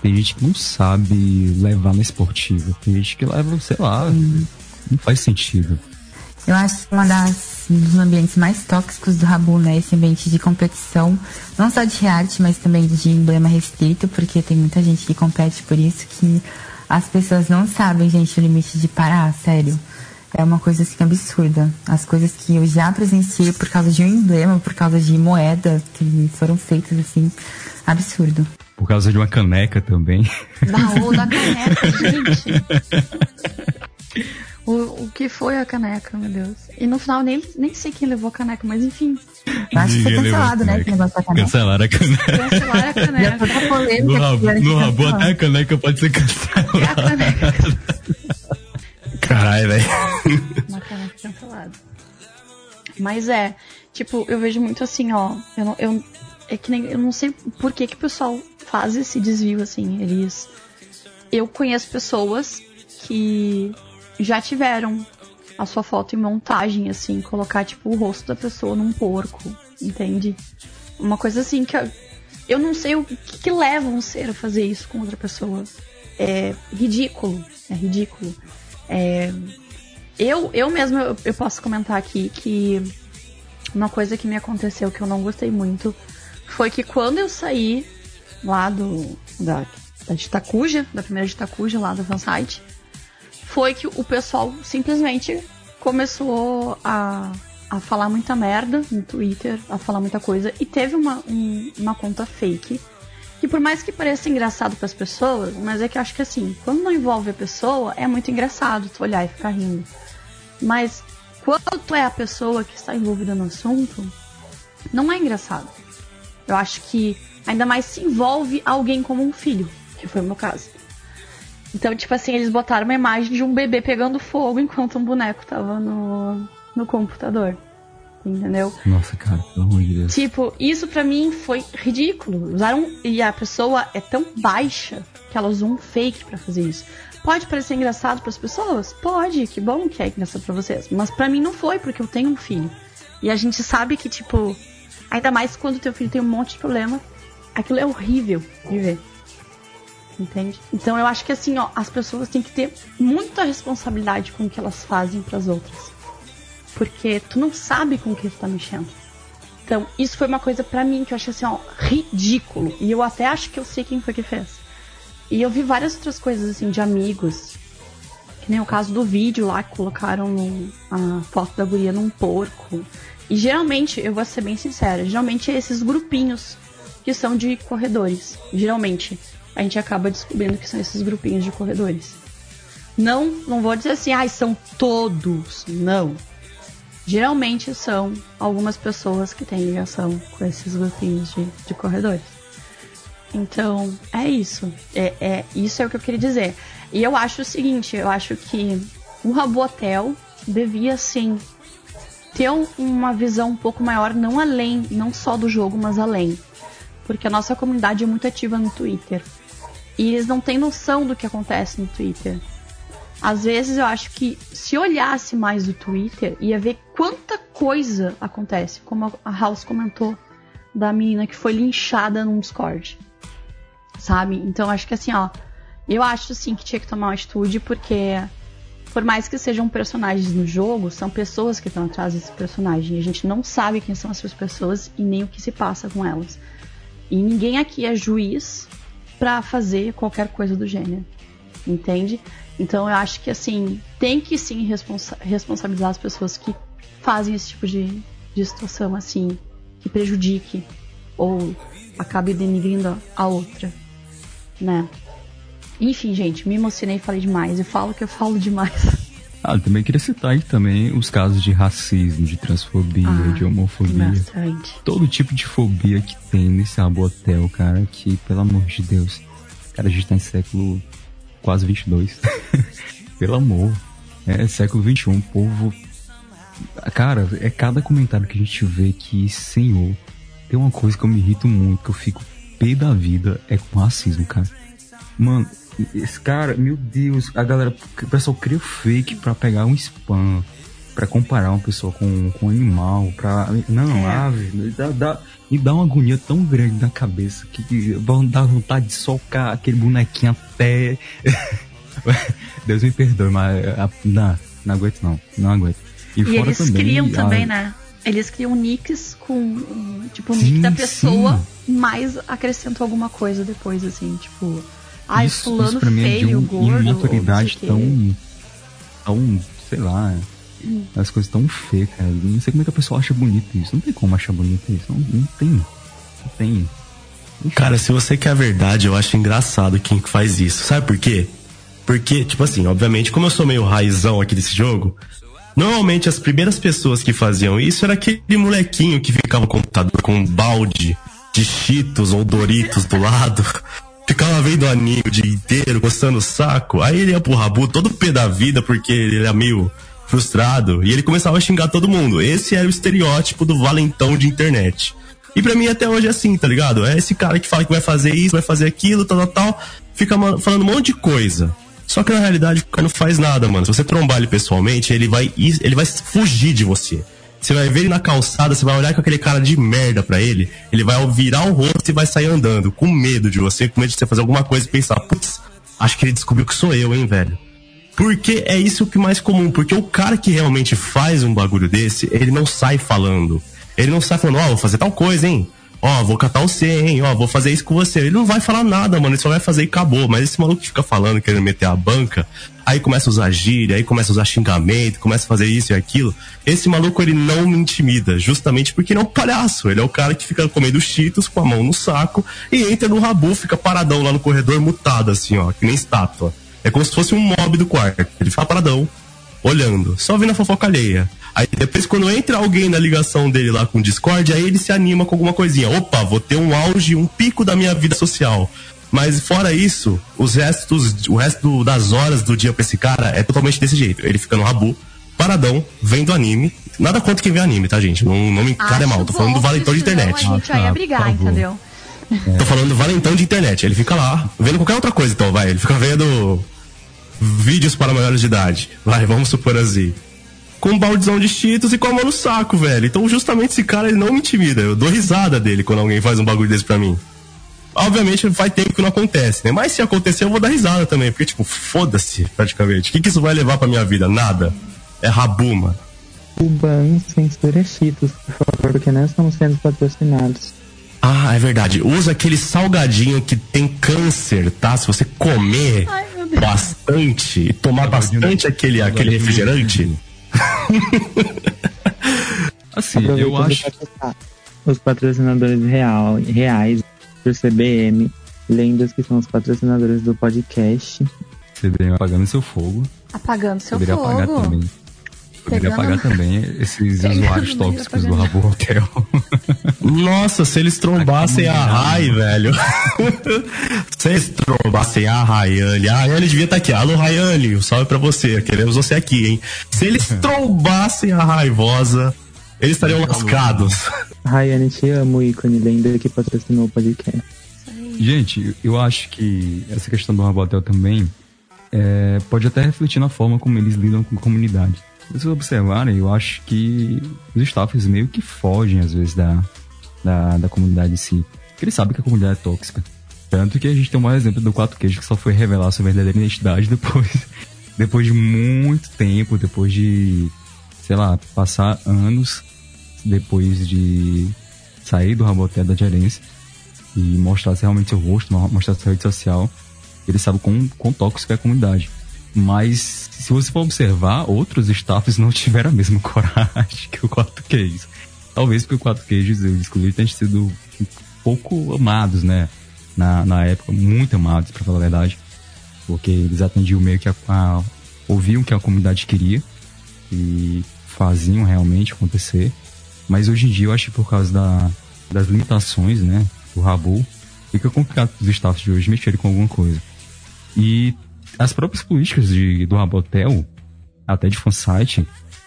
Tem gente que não sabe levar na esportiva. Tem gente que leva, sei lá, hum. não faz sentido. Eu acho que uma das um dos ambientes mais tóxicos do Rabu, né? Esse ambiente de competição, não só de arte, mas também de emblema restrito, porque tem muita gente que compete por isso que as pessoas não sabem, gente, o limite de parar, sério. É uma coisa assim absurda. As coisas que eu já presenciei por causa de um emblema, por causa de moeda que foram feitas assim, absurdo. Por causa de uma caneca também. Baú da caneca, gente. O, o que foi a caneca, meu Deus. E no final nem, nem sei quem levou a caneca, mas enfim. Acho que foi cancelado, né? Negócio da caneca. Cancelaram a caneca. Cancelaram a caneca. Polêmica no rabo, no rabo até a caneca pode ser cancelada. É a caneca. Caralho, velho. Uma caneca cancelada. Mas é, tipo, eu vejo muito assim, ó. Eu não, eu, é que nem, eu não sei por que, que o pessoal faz esse desvio, assim. Eles. Eu conheço pessoas que já tiveram a sua foto em montagem, assim, colocar, tipo, o rosto da pessoa num porco, entende? Uma coisa assim que eu, eu não sei o que, que leva um ser a fazer isso com outra pessoa. É ridículo, é ridículo. É, eu, eu mesmo, eu, eu posso comentar aqui que uma coisa que me aconteceu que eu não gostei muito foi que quando eu saí lá do da, da Ditacuja, da primeira Ditacuja lá do fansite, foi que o pessoal simplesmente começou a, a falar muita merda no Twitter, a falar muita coisa, e teve uma, um, uma conta fake. Que por mais que pareça engraçado para as pessoas, mas é que eu acho que assim, quando não envolve a pessoa, é muito engraçado tu olhar e ficar rindo. Mas quando tu é a pessoa que está envolvida no assunto, não é engraçado. Eu acho que ainda mais se envolve alguém como um filho, que foi o meu caso. Então, tipo assim, eles botaram uma imagem de um bebê pegando fogo enquanto um boneco tava no, no computador. Entendeu? Nossa, cara, pelo amor de Deus. Tipo, isso pra mim foi ridículo. Usaram. E a pessoa é tão baixa que ela usou um fake para fazer isso. Pode parecer engraçado para as pessoas? Pode, que bom que é engraçado pra vocês. Mas para mim não foi, porque eu tenho um filho. E a gente sabe que, tipo, ainda mais quando teu filho tem um monte de problema, aquilo é horrível de ver entende? Então eu acho que assim, ó, as pessoas têm que ter muita responsabilidade com o que elas fazem para as outras. Porque tu não sabe com o que tu tá mexendo. Então, isso foi uma coisa para mim que eu achei assim, ó, ridículo. E eu até acho que eu sei quem foi que fez. E eu vi várias outras coisas assim de amigos. Que nem o caso do vídeo lá que colocaram a foto da guria num porco. E geralmente, eu vou ser bem sincera, geralmente é esses grupinhos que são de corredores. Geralmente a gente acaba descobrindo que são esses grupinhos de corredores. Não, não vou dizer assim, ah, são todos. Não. Geralmente são algumas pessoas que têm ligação com esses grupinhos de, de corredores. Então, é isso. É, é, isso é o que eu queria dizer. E eu acho o seguinte, eu acho que o Rabo Hotel devia sim ter uma visão um pouco maior, não além, não só do jogo, mas além. Porque a nossa comunidade é muito ativa no Twitter. E eles não têm noção do que acontece no Twitter. Às vezes eu acho que se olhasse mais o Twitter, ia ver quanta coisa acontece, como a House comentou da menina que foi linchada num Discord. Sabe? Então acho que assim, ó, eu acho sim que tinha que tomar uma atitude porque por mais que sejam personagens no jogo, são pessoas que estão atrás desse personagem. A gente não sabe quem são essas pessoas e nem o que se passa com elas. E ninguém aqui é juiz para fazer qualquer coisa do gênero. Entende? Então eu acho que assim, tem que sim responsa responsabilizar as pessoas que fazem esse tipo de, de situação assim, que prejudique ou acabe denigrindo a outra, né? Enfim, gente, me emocionei e falei demais. Eu falo que eu falo demais. Ah, também queria citar aí também os casos de racismo, de transfobia, ah, de homofobia. Bastante. Todo tipo de fobia que tem nesse hotel, cara, que, pelo amor de Deus. Cara, a gente tá em século quase 22. pelo amor. É século 21, povo. Cara, é cada comentário que a gente vê que, senhor, tem uma coisa que eu me irrito muito, que eu fico pé da vida, é com racismo, cara. Mano, cara, meu Deus, a galera, o pessoal cria fake pra pegar um spam, pra comparar uma pessoa com, com um animal, pra. Não, é. ave, dá, dá, me dá uma agonia tão grande na cabeça que, que vão dar vontade de socar aquele bonequinho até. Deus me perdoe, mas não, não aguento não, não aguento. E, e eles também, criam também, a... né? Eles criam nicks com, tipo, o nick da pessoa, sim. mas acrescentam alguma coisa depois, assim, tipo Ai, isso, fulano isso pra mim feio, é de um, gordo, imaturidade tão, tão, sei lá, hum. as coisas tão feias, cara. Não sei como é que a pessoa acha bonito isso. Não tem como achar bonito isso. Não, não tem. Não tem. Cara, se você quer a verdade, eu acho engraçado quem faz isso. Sabe por quê? Porque, tipo assim, obviamente, como eu sou meio raizão aqui desse jogo, normalmente as primeiras pessoas que faziam isso era aquele molequinho que ficava no computador com um balde de Cheetos ou Doritos do lado, ficava vendo anime o dia inteiro, coçando o saco. Aí ele ia pro Rabu todo pé da vida, porque ele era meio frustrado, e ele começava a xingar todo mundo. Esse era o estereótipo do valentão de internet. E pra mim até hoje é assim, tá ligado? É esse cara que fala que vai fazer isso, vai fazer aquilo, tal, tal, tal, fica falando um monte de coisa. Só que na realidade o cara não faz nada, mano. Se você trombar ele pessoalmente, ele vai, ele vai fugir de você. Você vai ver ele na calçada, você vai olhar com aquele cara de merda pra ele, ele vai virar o rosto e vai sair andando, com medo de você, com medo de você fazer alguma coisa e pensar, putz, acho que ele descobriu que sou eu, hein, velho. Porque é isso que é mais comum, porque o cara que realmente faz um bagulho desse, ele não sai falando. Ele não sai falando, ó, oh, vou fazer tal coisa, hein? Ó, vou catar o C, hein? Ó, vou fazer isso com você. Ele não vai falar nada, mano. Ele só vai fazer e acabou. Mas esse maluco que fica falando, querendo meter a banca, aí começa a usar gíria, aí começa a usar xingamento, começa a fazer isso e aquilo. Esse maluco, ele não me intimida, justamente porque ele é um palhaço. Ele é o cara que fica comendo cheetos com a mão no saco e entra no rabu, fica paradão lá no corredor, mutado assim, ó, que nem estátua. É como se fosse um mob do quarto. Ele fica paradão, olhando, só vendo a fofoca alheia. Aí depois, quando entra alguém na ligação dele lá com o Discord, aí ele se anima com alguma coisinha. Opa, vou ter um auge, um pico da minha vida social. Mas fora isso, os restos, o resto das horas do dia pra esse cara é totalmente desse jeito. Ele fica no rabu, paradão, vendo anime. Nada contra quem vê anime, tá, gente? Não, não me encare mal. Tô falando do valentão de internet. Não, a gente ah, ia brigar, entendeu? Tô falando do valentão de internet. Ele fica lá, vendo qualquer outra coisa, então, vai. Ele fica vendo vídeos para maiores de idade. Vai, vamos supor assim. Com um baldezão de cheetos e com a mão no saco, velho. Então, justamente esse cara, ele não me intimida. Eu dou risada dele quando alguém faz um bagulho desse pra mim obviamente faz tempo que não acontece, né? Mas se acontecer, eu vou dar risada também, porque, tipo, foda-se, praticamente. O que, que isso vai levar pra minha vida? Nada. É rabuma. O ban censura Cheetos, por favor, porque nós estamos sendo patrocinados. Ah, é verdade. Usa aquele salgadinho que tem câncer, tá? Se você comer Ai, bastante tomar bastante aquele, aquele refrigerante. assim, eu acho. Os patrocinadores real, reais por CBM, lendas que são os patrocinadores do podcast. CBM apagando seu fogo. Apagando seu Poderia fogo. apagar também. Poderia pagar também esses usuários tóxicos do Rabo Hotel. Nossa, se eles trombassem a Rai, velho. se eles trombassem a Rayane. A Rayane devia estar tá aqui. Alô, Rayane, um salve pra você. Queremos você aqui, hein? Se eles trombassem a raivosa, eles estariam lascados. Rayane, te amo, ícone lenda que patrocinou o podcast. Gente, eu acho que essa questão do Rabo Hotel também é, pode até refletir na forma como eles lidam com a comunidade. Se vocês observarem, eu acho que os staffs meio que fogem, às vezes, da, da, da comunidade em si. Porque eles sabem que a comunidade é tóxica. Tanto que a gente tem um exemplo do 4 Queijo que só foi revelar sua verdadeira identidade depois, depois de muito tempo, depois de, sei lá, passar anos depois de sair do Raboté da gerência e mostrar realmente seu rosto, mostrar sua rede social. Ele sabe quão, quão tóxica é a comunidade. Mas, se você for observar, outros staffs não tiveram a mesma coragem que o 4 Queijos. Talvez porque o 4 Queijos, eu descobri, tenham sido um pouco amados, né? Na, na época, muito amados, para falar a verdade. Porque eles atendiam meio que a, a, ouviam o que a comunidade queria e faziam realmente acontecer. Mas hoje em dia, eu acho que por causa da, das limitações, né? Do Rabu, fica complicado os staffs de hoje mexerem com alguma coisa. E as próprias políticas de, do Rabotel, até de fansite,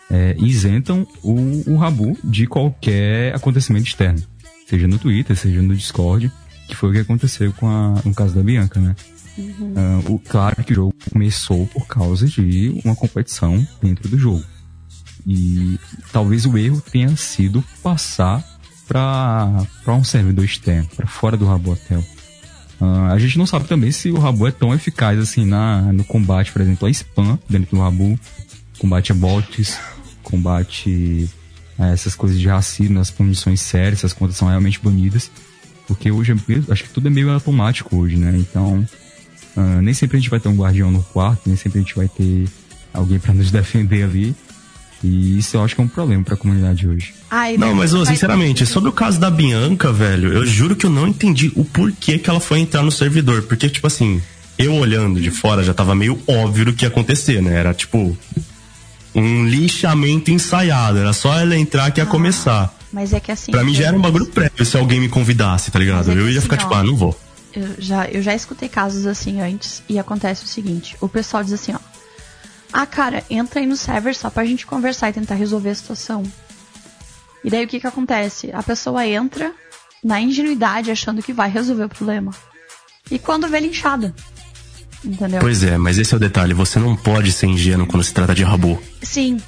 é, isentam o, o Rabu de qualquer acontecimento externo. Seja no Twitter, seja no Discord, que foi o que aconteceu com a, no caso da Bianca, né? Uhum. Uh, o, claro que o jogo começou por causa de uma competição dentro do jogo. E talvez o erro tenha sido passar para um servidor externo, para fora do Rabotel. Uh, a gente não sabe também se o Rabu é tão eficaz assim na, no combate, por exemplo, a spam dentro do Rabu, combate a bots, combate a essas coisas de racismo, as punições sérias, essas contas são realmente banidas. Porque hoje acho que tudo é meio automático hoje, né? Então, uh, nem sempre a gente vai ter um guardião no quarto, nem sempre a gente vai ter alguém para nos defender ali. E isso eu acho que é um problema pra comunidade hoje. Ai, não, mas oh, sinceramente, sobre o caso da Bianca, velho, eu juro que eu não entendi o porquê que ela foi entrar no servidor. Porque, tipo assim, eu olhando de fora já tava meio óbvio o que ia acontecer, né? Era tipo um lixamento ensaiado. Era só ela entrar que ia ah, começar. Mas é que assim. Pra mim já era um bagulho prévio se alguém me convidasse, tá ligado? É eu ia assim, ficar tipo, ah, não vou. Eu já, eu já escutei casos assim antes e acontece o seguinte: o pessoal diz assim, ó ah, cara, entra aí no server só pra gente conversar e tentar resolver a situação. E daí o que que acontece? A pessoa entra na ingenuidade achando que vai resolver o problema. E quando vê linchada. Entendeu? Pois é, mas esse é o detalhe. Você não pode ser ingênuo quando se trata de robô. Sim.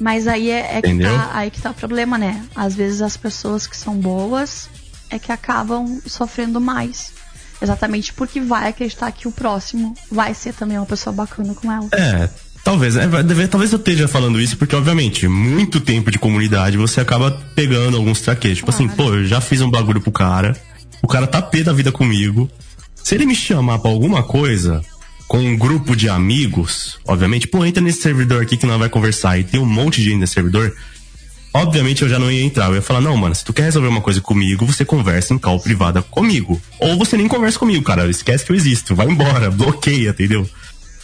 Mas aí é, é que, tá, aí que tá o problema, né? Às vezes as pessoas que são boas é que acabam sofrendo mais. Exatamente porque vai acreditar que o próximo vai ser também uma pessoa bacana com ela. É, Talvez, é, talvez eu esteja falando isso porque, obviamente, muito tempo de comunidade você acaba pegando alguns traqueios. Tipo assim, claro. assim, pô, eu já fiz um bagulho pro cara, o cara tá pé da vida comigo. Se ele me chamar pra alguma coisa, com um grupo de amigos, obviamente, pô, entra nesse servidor aqui que nós vai conversar e tem um monte de gente nesse servidor, obviamente eu já não ia entrar. Eu ia falar, não, mano, se tu quer resolver uma coisa comigo, você conversa em call privada comigo. Ou você nem conversa comigo, cara. Esquece que eu existo. Vai embora, bloqueia, entendeu?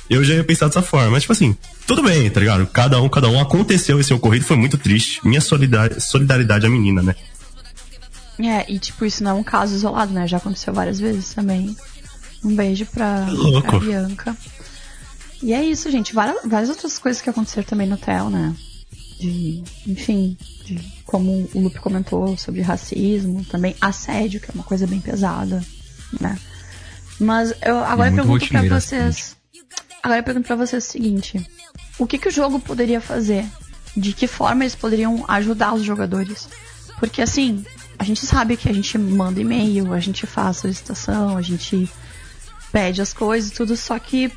Eu já ia pensar dessa forma. Mas, tipo assim, tudo bem, tá ligado? Cada um, cada um. Aconteceu esse ocorrido, foi muito triste. Minha solidariedade, à menina, né? É, e tipo, isso não é um caso isolado, né? Já aconteceu várias vezes também. Um beijo pra, pra Bianca. E é isso, gente. Várias, várias outras coisas que aconteceram também no TEL, né? De, enfim, de como o Lupe comentou sobre racismo, também assédio, que é uma coisa bem pesada, né? Mas eu agora eu pergunto pra vocês. Agora eu pergunto pra vocês o seguinte: o que, que o jogo poderia fazer? De que forma eles poderiam ajudar os jogadores? Porque assim, a gente sabe que a gente manda e-mail, a gente faz solicitação, a gente pede as coisas e tudo, só que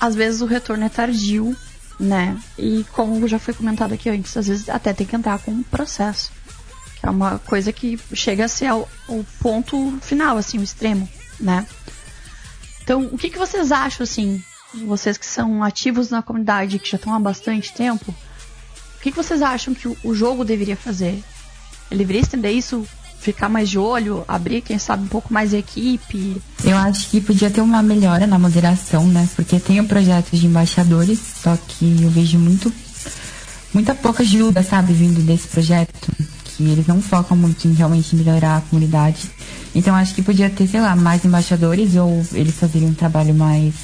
às vezes o retorno é tardio, né? E como já foi comentado aqui antes, às vezes até tem que entrar com um processo. Que é uma coisa que chega a ser o, ponto final, assim, o extremo, né? Então, o que, que vocês acham, assim, vocês que são ativos na comunidade, que já estão há bastante tempo, o que, que vocês acham que o, jogo deveria fazer? Ele deveria estender isso, ficar mais de olho, abrir, quem sabe, um pouco mais a equipe? Eu acho que podia ter uma melhora na moderação, né? Porque tem o projeto de embaixadores, só que eu vejo muito muita pouca ajuda, sabe, vindo desse projeto. Que eles não focam muito em realmente melhorar a comunidade. Então acho que podia ter, sei lá, mais embaixadores ou eles fazerem um trabalho mais,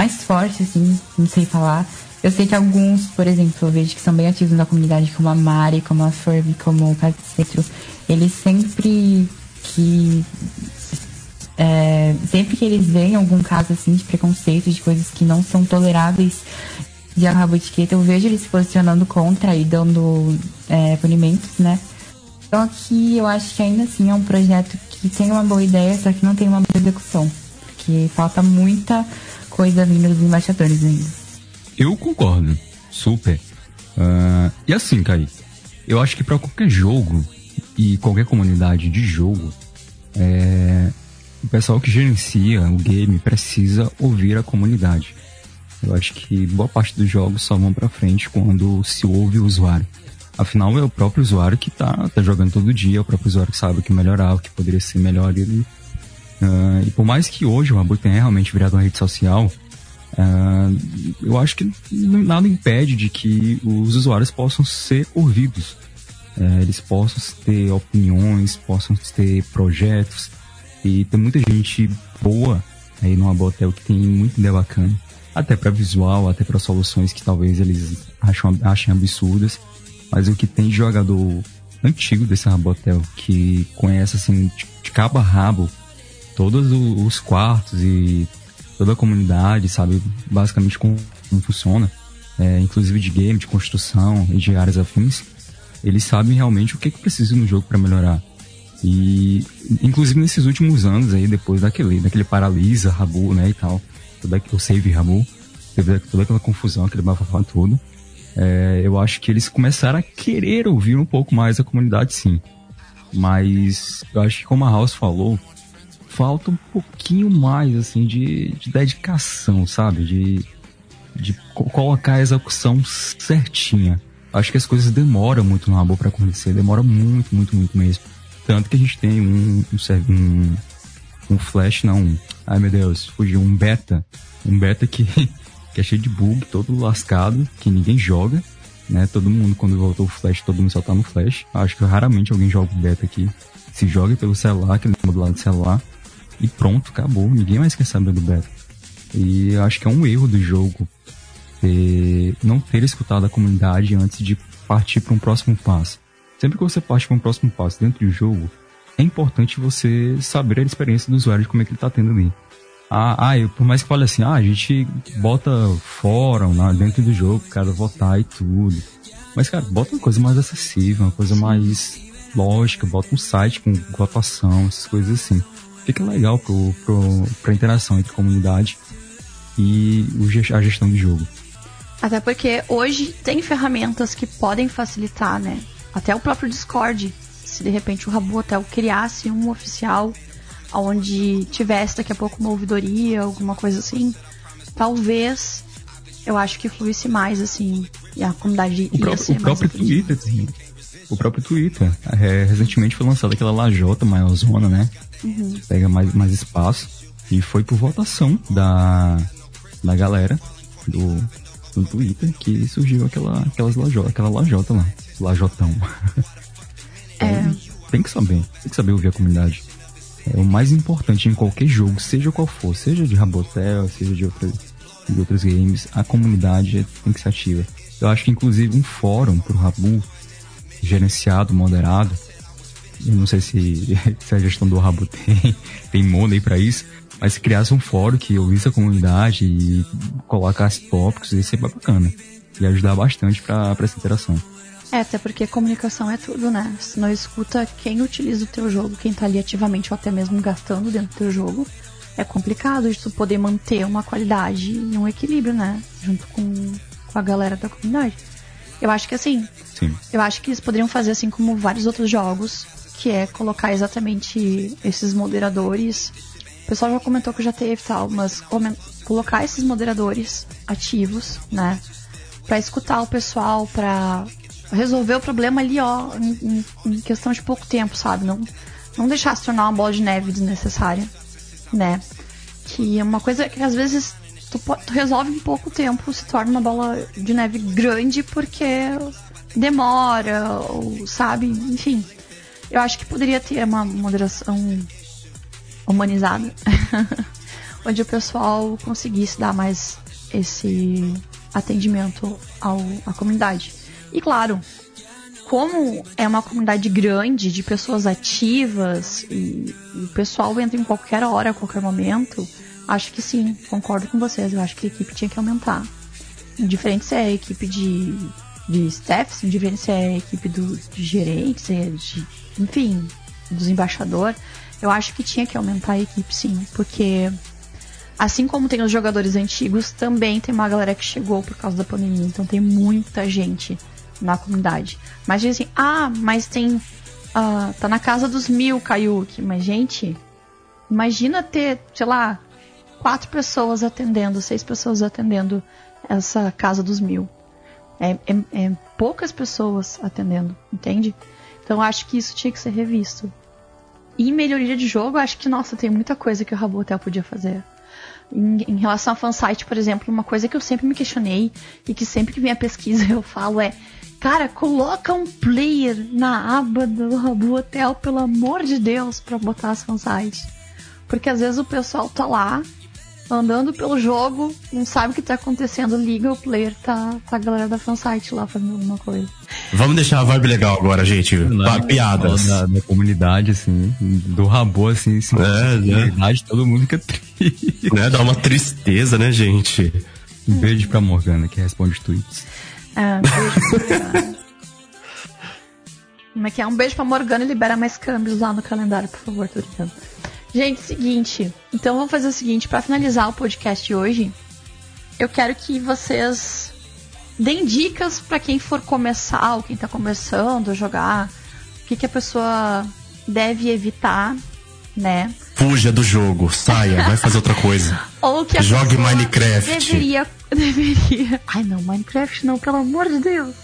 mais forte, assim, não sei falar. Eu sei que alguns, por exemplo, eu vejo que são bem ativos na comunidade, como a Mari, como a Furby, como o Centro, eles sempre que é, sempre que eles veem algum caso assim de preconceito, de coisas que não são toleráveis de rabo etiqueta, eu vejo eles se posicionando contra e dando é, punimentos, né? Então aqui eu acho que ainda assim é um projeto que tem uma boa ideia, só que não tem uma boa execução. Porque falta muita coisa vindo dos embaixadores ainda. Eu concordo, super. Uh, e assim, Kai, eu acho que para qualquer jogo e qualquer comunidade de jogo, é, o pessoal que gerencia o game precisa ouvir a comunidade. Eu acho que boa parte dos jogos só vão para frente quando se ouve o usuário. Afinal, é o próprio usuário que tá, tá jogando todo dia, é o próprio usuário que sabe o que melhorar, o que poderia ser melhor. Ele, uh, e por mais que hoje o Rabu tenha realmente virado uma rede social, uh, eu acho que nada impede de que os usuários possam ser ouvidos. Uh, eles possam ter opiniões, possam ter projetos, e tem muita gente boa aí no Abotel que tem muita ideia bacana. Até para visual, até para soluções que talvez eles acham, achem absurdas. Mas o que tem de jogador antigo desse Rabotel, que conhece assim de cabo a rabo todos os quartos e toda a comunidade, sabe basicamente como, como funciona, é, inclusive de game, de construção e de áreas afins, eles sabem realmente o que, que precisa no jogo para melhorar. E, inclusive, nesses últimos anos aí, depois daquele, daquele Paralisa, Rabu, né, e tal, todo o Save Rabu, teve toda aquela confusão, aquele bafafá todo, é, eu acho que eles começaram a querer ouvir um pouco mais a comunidade, sim. Mas, eu acho que como a House falou, falta um pouquinho mais, assim, de, de dedicação, sabe? De, de colocar a execução certinha. Acho que as coisas demoram muito no Rabu para acontecer, demora muito, muito, muito mesmo. Tanto que a gente tem um, um, um, um flash, não, ai meu Deus, fugiu, um beta. Um beta que, que é cheio de bug, todo lascado, que ninguém joga, né? Todo mundo, quando voltou o flash, todo mundo só tá no flash. Acho que raramente alguém joga o beta aqui. Se joga pelo celular, aquele modulado do celular, e pronto, acabou. Ninguém mais quer saber do beta. E acho que é um erro do jogo ter, não ter escutado a comunidade antes de partir para um próximo passo. Sempre que você parte para um próximo passo dentro do jogo, é importante você saber a experiência do usuário de como é que ele está tendo ali. Ah, ah eu, por mais que fale assim, ah, a gente bota fórum né, dentro do jogo, cada votar e tudo. Mas, cara, bota uma coisa mais acessível, uma coisa mais lógica, bota um site com votação, essas coisas assim. Fica legal pro, pro, pra interação entre comunidade e a gestão do jogo. Até porque hoje tem ferramentas que podem facilitar, né? até o próprio Discord, se de repente o Rabu Hotel criasse um oficial onde tivesse daqui a pouco uma ouvidoria, alguma coisa assim, talvez eu acho que fluísse mais, assim, e a comunidade o ia pró ser O próprio Twitter, sim. O próprio Twitter. É, recentemente foi lançada aquela lajota maiorzona, né? Uhum. Pega mais, mais espaço. E foi por votação da, da galera do, do Twitter que surgiu aquela, aquelas lajota, aquela lajota lá. Lajotão. É. Então, tem que saber, tem que saber ouvir a comunidade. É o mais importante em qualquer jogo, seja qual for, seja de Rabotel, seja de, outras, de outros games, a comunidade tem que ser ativa. Eu acho que inclusive um fórum pro Rabu, gerenciado, moderado, eu não sei se, se a gestão do Rabu tem, tem money para isso, mas se criasse um fórum que ouvisse a comunidade e colocasse tópicos, isso seria bacana. E ajudar bastante para essa interação. É, até porque comunicação é tudo, né? Se não escuta quem utiliza o teu jogo, quem tá ali ativamente ou até mesmo gastando dentro do teu jogo, é complicado de tu poder manter uma qualidade e um equilíbrio, né? Junto com, com a galera da comunidade. Eu acho que assim, Sim. eu acho que eles poderiam fazer assim como vários outros jogos, que é colocar exatamente esses moderadores. O pessoal já comentou que já teve tal, mas colocar esses moderadores ativos, né? Pra escutar o pessoal, pra resolver o problema ali, ó, em, em, questão de pouco tempo, sabe? Não, não deixar se tornar uma bola de neve desnecessária, né? Que é uma coisa que às vezes tu, tu resolve em pouco tempo, se torna uma bola de neve grande porque demora, ou sabe, enfim. Eu acho que poderia ter uma moderação humanizada, onde o pessoal conseguisse dar mais esse atendimento ao, à comunidade. E claro, como é uma comunidade grande de pessoas ativas e, e, o pessoal entra em qualquer hora, a qualquer momento, acho que sim, concordo com vocês. Eu acho que a equipe tinha que aumentar. Diferente se é a equipe de, de staffs, diferente se é a equipe do, de gerentes, é de, enfim, dos embaixadores. Eu acho que tinha que aumentar a equipe sim, porque assim como tem os jogadores antigos, também tem uma galera que chegou por causa da pandemia, então tem muita gente na comunidade. Mas dizem, ah, mas tem. Uh, tá na casa dos mil, Kaiuki. Mas, gente, imagina ter, sei lá, quatro pessoas atendendo, seis pessoas atendendo essa casa dos mil. É, é, é poucas pessoas atendendo, entende? Então acho que isso tinha que ser revisto. E melhoria de jogo, acho que, nossa, tem muita coisa que o Rabotel podia fazer. Em, em, relação a fansite, por exemplo, uma coisa que eu sempre me questionei e que sempre que vem a pesquisa eu falo é Cara, coloca um player na aba do Rabu Hotel, pelo amor de Deus, pra botar as fansites. Porque às vezes o pessoal tá lá, andando pelo jogo, não sabe o que tá acontecendo, liga o player, tá, tá a galera da fansite lá fazendo alguma coisa. Vamos deixar a vibe legal agora, gente. Na, Piadas. Da, da, comunidade, assim, do Rabu, assim, assim é, né? todo mundo fica triste. Né? Dá uma tristeza, né, gente? Um beijo pra Morgana, que responde tweets. É, beijo pra Morgana. Como é que é? Um beijo pra Morgana e libera mais câmbios lá no calendário, por favor, tô brincando. Gente, seguinte. Então vamos fazer o seguinte, para finalizar o podcast de hoje, eu quero que vocês deem dicas para quem for começar ou quem tá começando a jogar, o que, que a pessoa deve evitar, né? Fuja do jogo, saia, vai fazer outra coisa. Ou que a Jogue Minecraft. Deveria, deveria. Ai não, Minecraft não, pelo amor de Deus.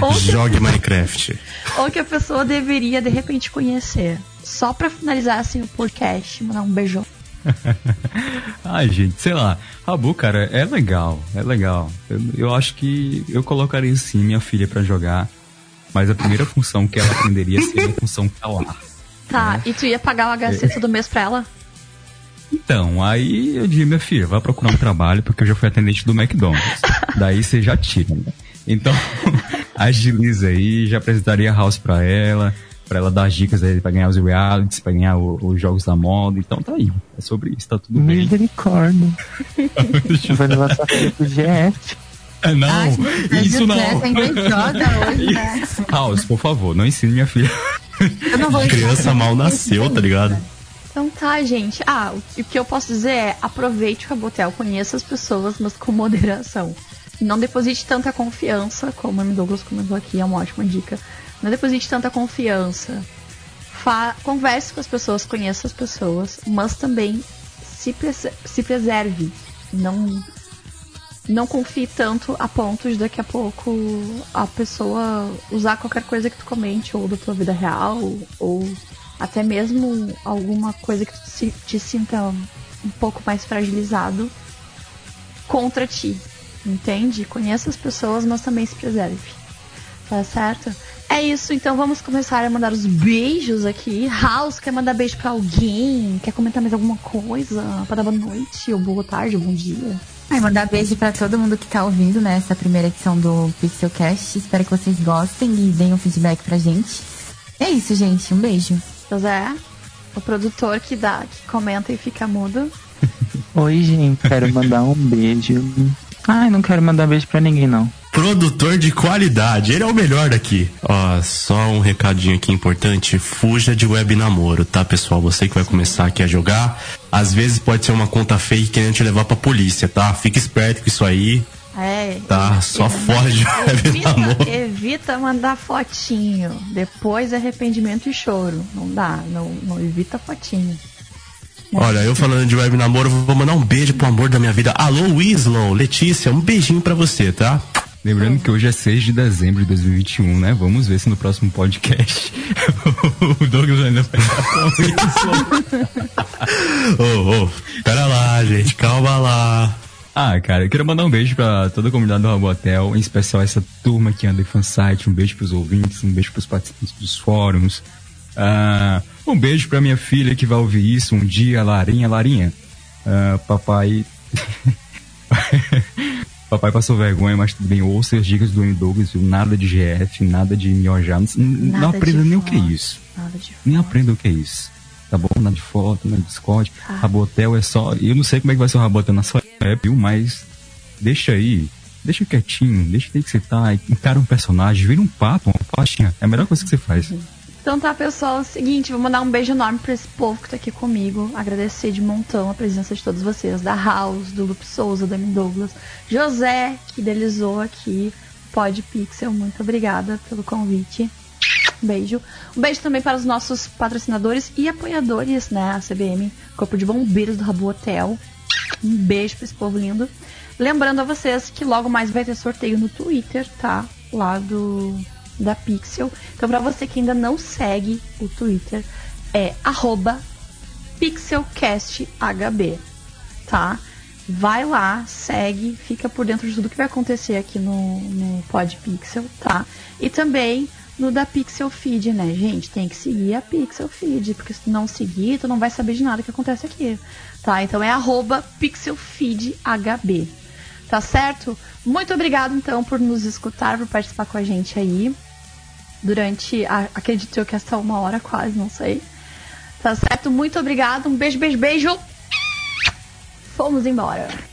Ou Jogue a... Minecraft. Ou que a pessoa deveria de repente conhecer. Só pra finalizar assim o podcast, mandar um beijão. Ai, gente, sei lá. Rabu, cara, é legal, é legal. Eu, eu acho que eu colocaria sim minha filha para jogar, mas a primeira função que ela aprenderia seria a função calar. Tá, né? e tu ia pagar o HC é. todo mês pra ela? Então, aí eu disse, minha filha, vai procurar um trabalho, porque eu já fui atendente do McDonald's. Daí você já tira, né? Então, agiliza aí, já apresentaria a House pra ela, pra ela dar dicas aí pra ganhar os realities, pra ganhar o, os jogos da moda. Então tá aí, é sobre isso, tá tudo bem. Misericórdia. vai levar sua filha pro GF. É, não, Ai, isso não. Hoje, né? House, por favor, não ensine minha filha. Eu não vou Criança mal nasceu, tá ligado? Então tá, gente. Ah, o que eu posso dizer é aproveite o Rabotel, conheça as pessoas, mas com moderação. Não deposite tanta confiança, como a M. Douglas comentou aqui, é uma ótima dica. Não deposite tanta confiança. Fa converse com as pessoas, conheça as pessoas, mas também se, se preserve. Não não confie tanto a ponto de daqui a pouco a pessoa usar qualquer coisa que tu comente, ou da tua vida real, ou até mesmo alguma coisa que tu te, te sinta um pouco mais fragilizado contra ti. Entende? Conheça as pessoas, mas também se preserve. Tá certo? É isso, então vamos começar a mandar os beijos aqui. House, quer mandar beijo pra alguém? Quer comentar mais alguma coisa? Pra dar boa noite, ou boa tarde, ou bom dia? Ai, mandar beijo para todo mundo que tá ouvindo nessa né, primeira edição do Pixelcast. Espero que vocês gostem e deem um feedback pra gente. É isso, gente. Um beijo. José, o produtor que dá, que comenta e fica mudo. Oi, gente. Quero mandar um beijo. Ai, não quero mandar beijo pra ninguém, não produtor de qualidade. Ele é o melhor daqui. Ó, só um recadinho aqui importante: fuja de web namoro, tá, pessoal? Você que vai começar aqui a jogar, às vezes pode ser uma conta fake querendo te levar pra polícia, tá? Fica esperto com isso aí. É. Tá, só foge web evita, namoro. Evita mandar fotinho. Depois arrependimento e choro. Não dá, não, não evita fotinho. Olha, eu falando de web namoro, vou mandar um beijo pro amor da minha vida. Alô, Wislow, Letícia, um beijinho pra você, tá? Lembrando que hoje é 6 de dezembro de 2021, né? Vamos ver se no próximo podcast o Douglas ainda vai estar com isso. Ô, ô, pera lá, gente, calma lá. Ah, cara, eu quero mandar um beijo pra toda a comunidade do Rabo Hotel, em especial essa turma que anda em fansite, um beijo pros ouvintes, um beijo pros participantes dos fóruns. Ah, um beijo pra minha filha que vai ouvir isso um dia, Larinha, Larinha. Ah, papai. papai passou vergonha, mas tudo bem, ouça as dicas do M. Douglas, viu? Nada de GF, nada de miojar. Não, não aprenda nem o que é foto. isso. Nada de Nem foto. aprenda o que é isso. Tá bom? Nada de foto, nada de Discord. Tá. Rabotel é só. Eu não sei como é que vai ser o Rabotel na sua app, viu? Mas deixa aí. Deixa quietinho, deixa aí que você tá. Encara um personagem, vira um pato, uma pastinha. É a melhor coisa que você faz. Então tá, pessoal, é o seguinte, vou mandar um beijo enorme pra esse povo que tá aqui comigo. Agradecer de montão a presença de todos vocês, da House, do Lupe Souza, da M. Douglas, José, que idealizou aqui, Pod Pixel, muito obrigada pelo convite. Um beijo. Um beijo também para os nossos patrocinadores e apoiadores, né? A CBM, Corpo de Bombeiros do Rabu Hotel. Um beijo para esse povo lindo. Lembrando a vocês que logo mais vai ter sorteio no Twitter, tá? Lá do da Pixel. Então, para você que ainda não segue o Twitter, é pixelcasthb, tá? Vai lá, segue, fica por dentro de tudo que vai acontecer aqui no, no Pod Pixel, tá? E também no da Pixel Feed, né, gente? Tem que seguir a Pixel Feed, porque se não seguir, tu não vai saber de nada que acontece aqui, tá? Então é arroba pixelfeedhb, tá certo? Muito obrigado, então, por nos escutar, por participar com a gente aí. Durante, a, acredito eu que essa uma hora quase, não sei. Tá certo? Muito obrigado, um beijo, beijo, beijo. Fomos embora.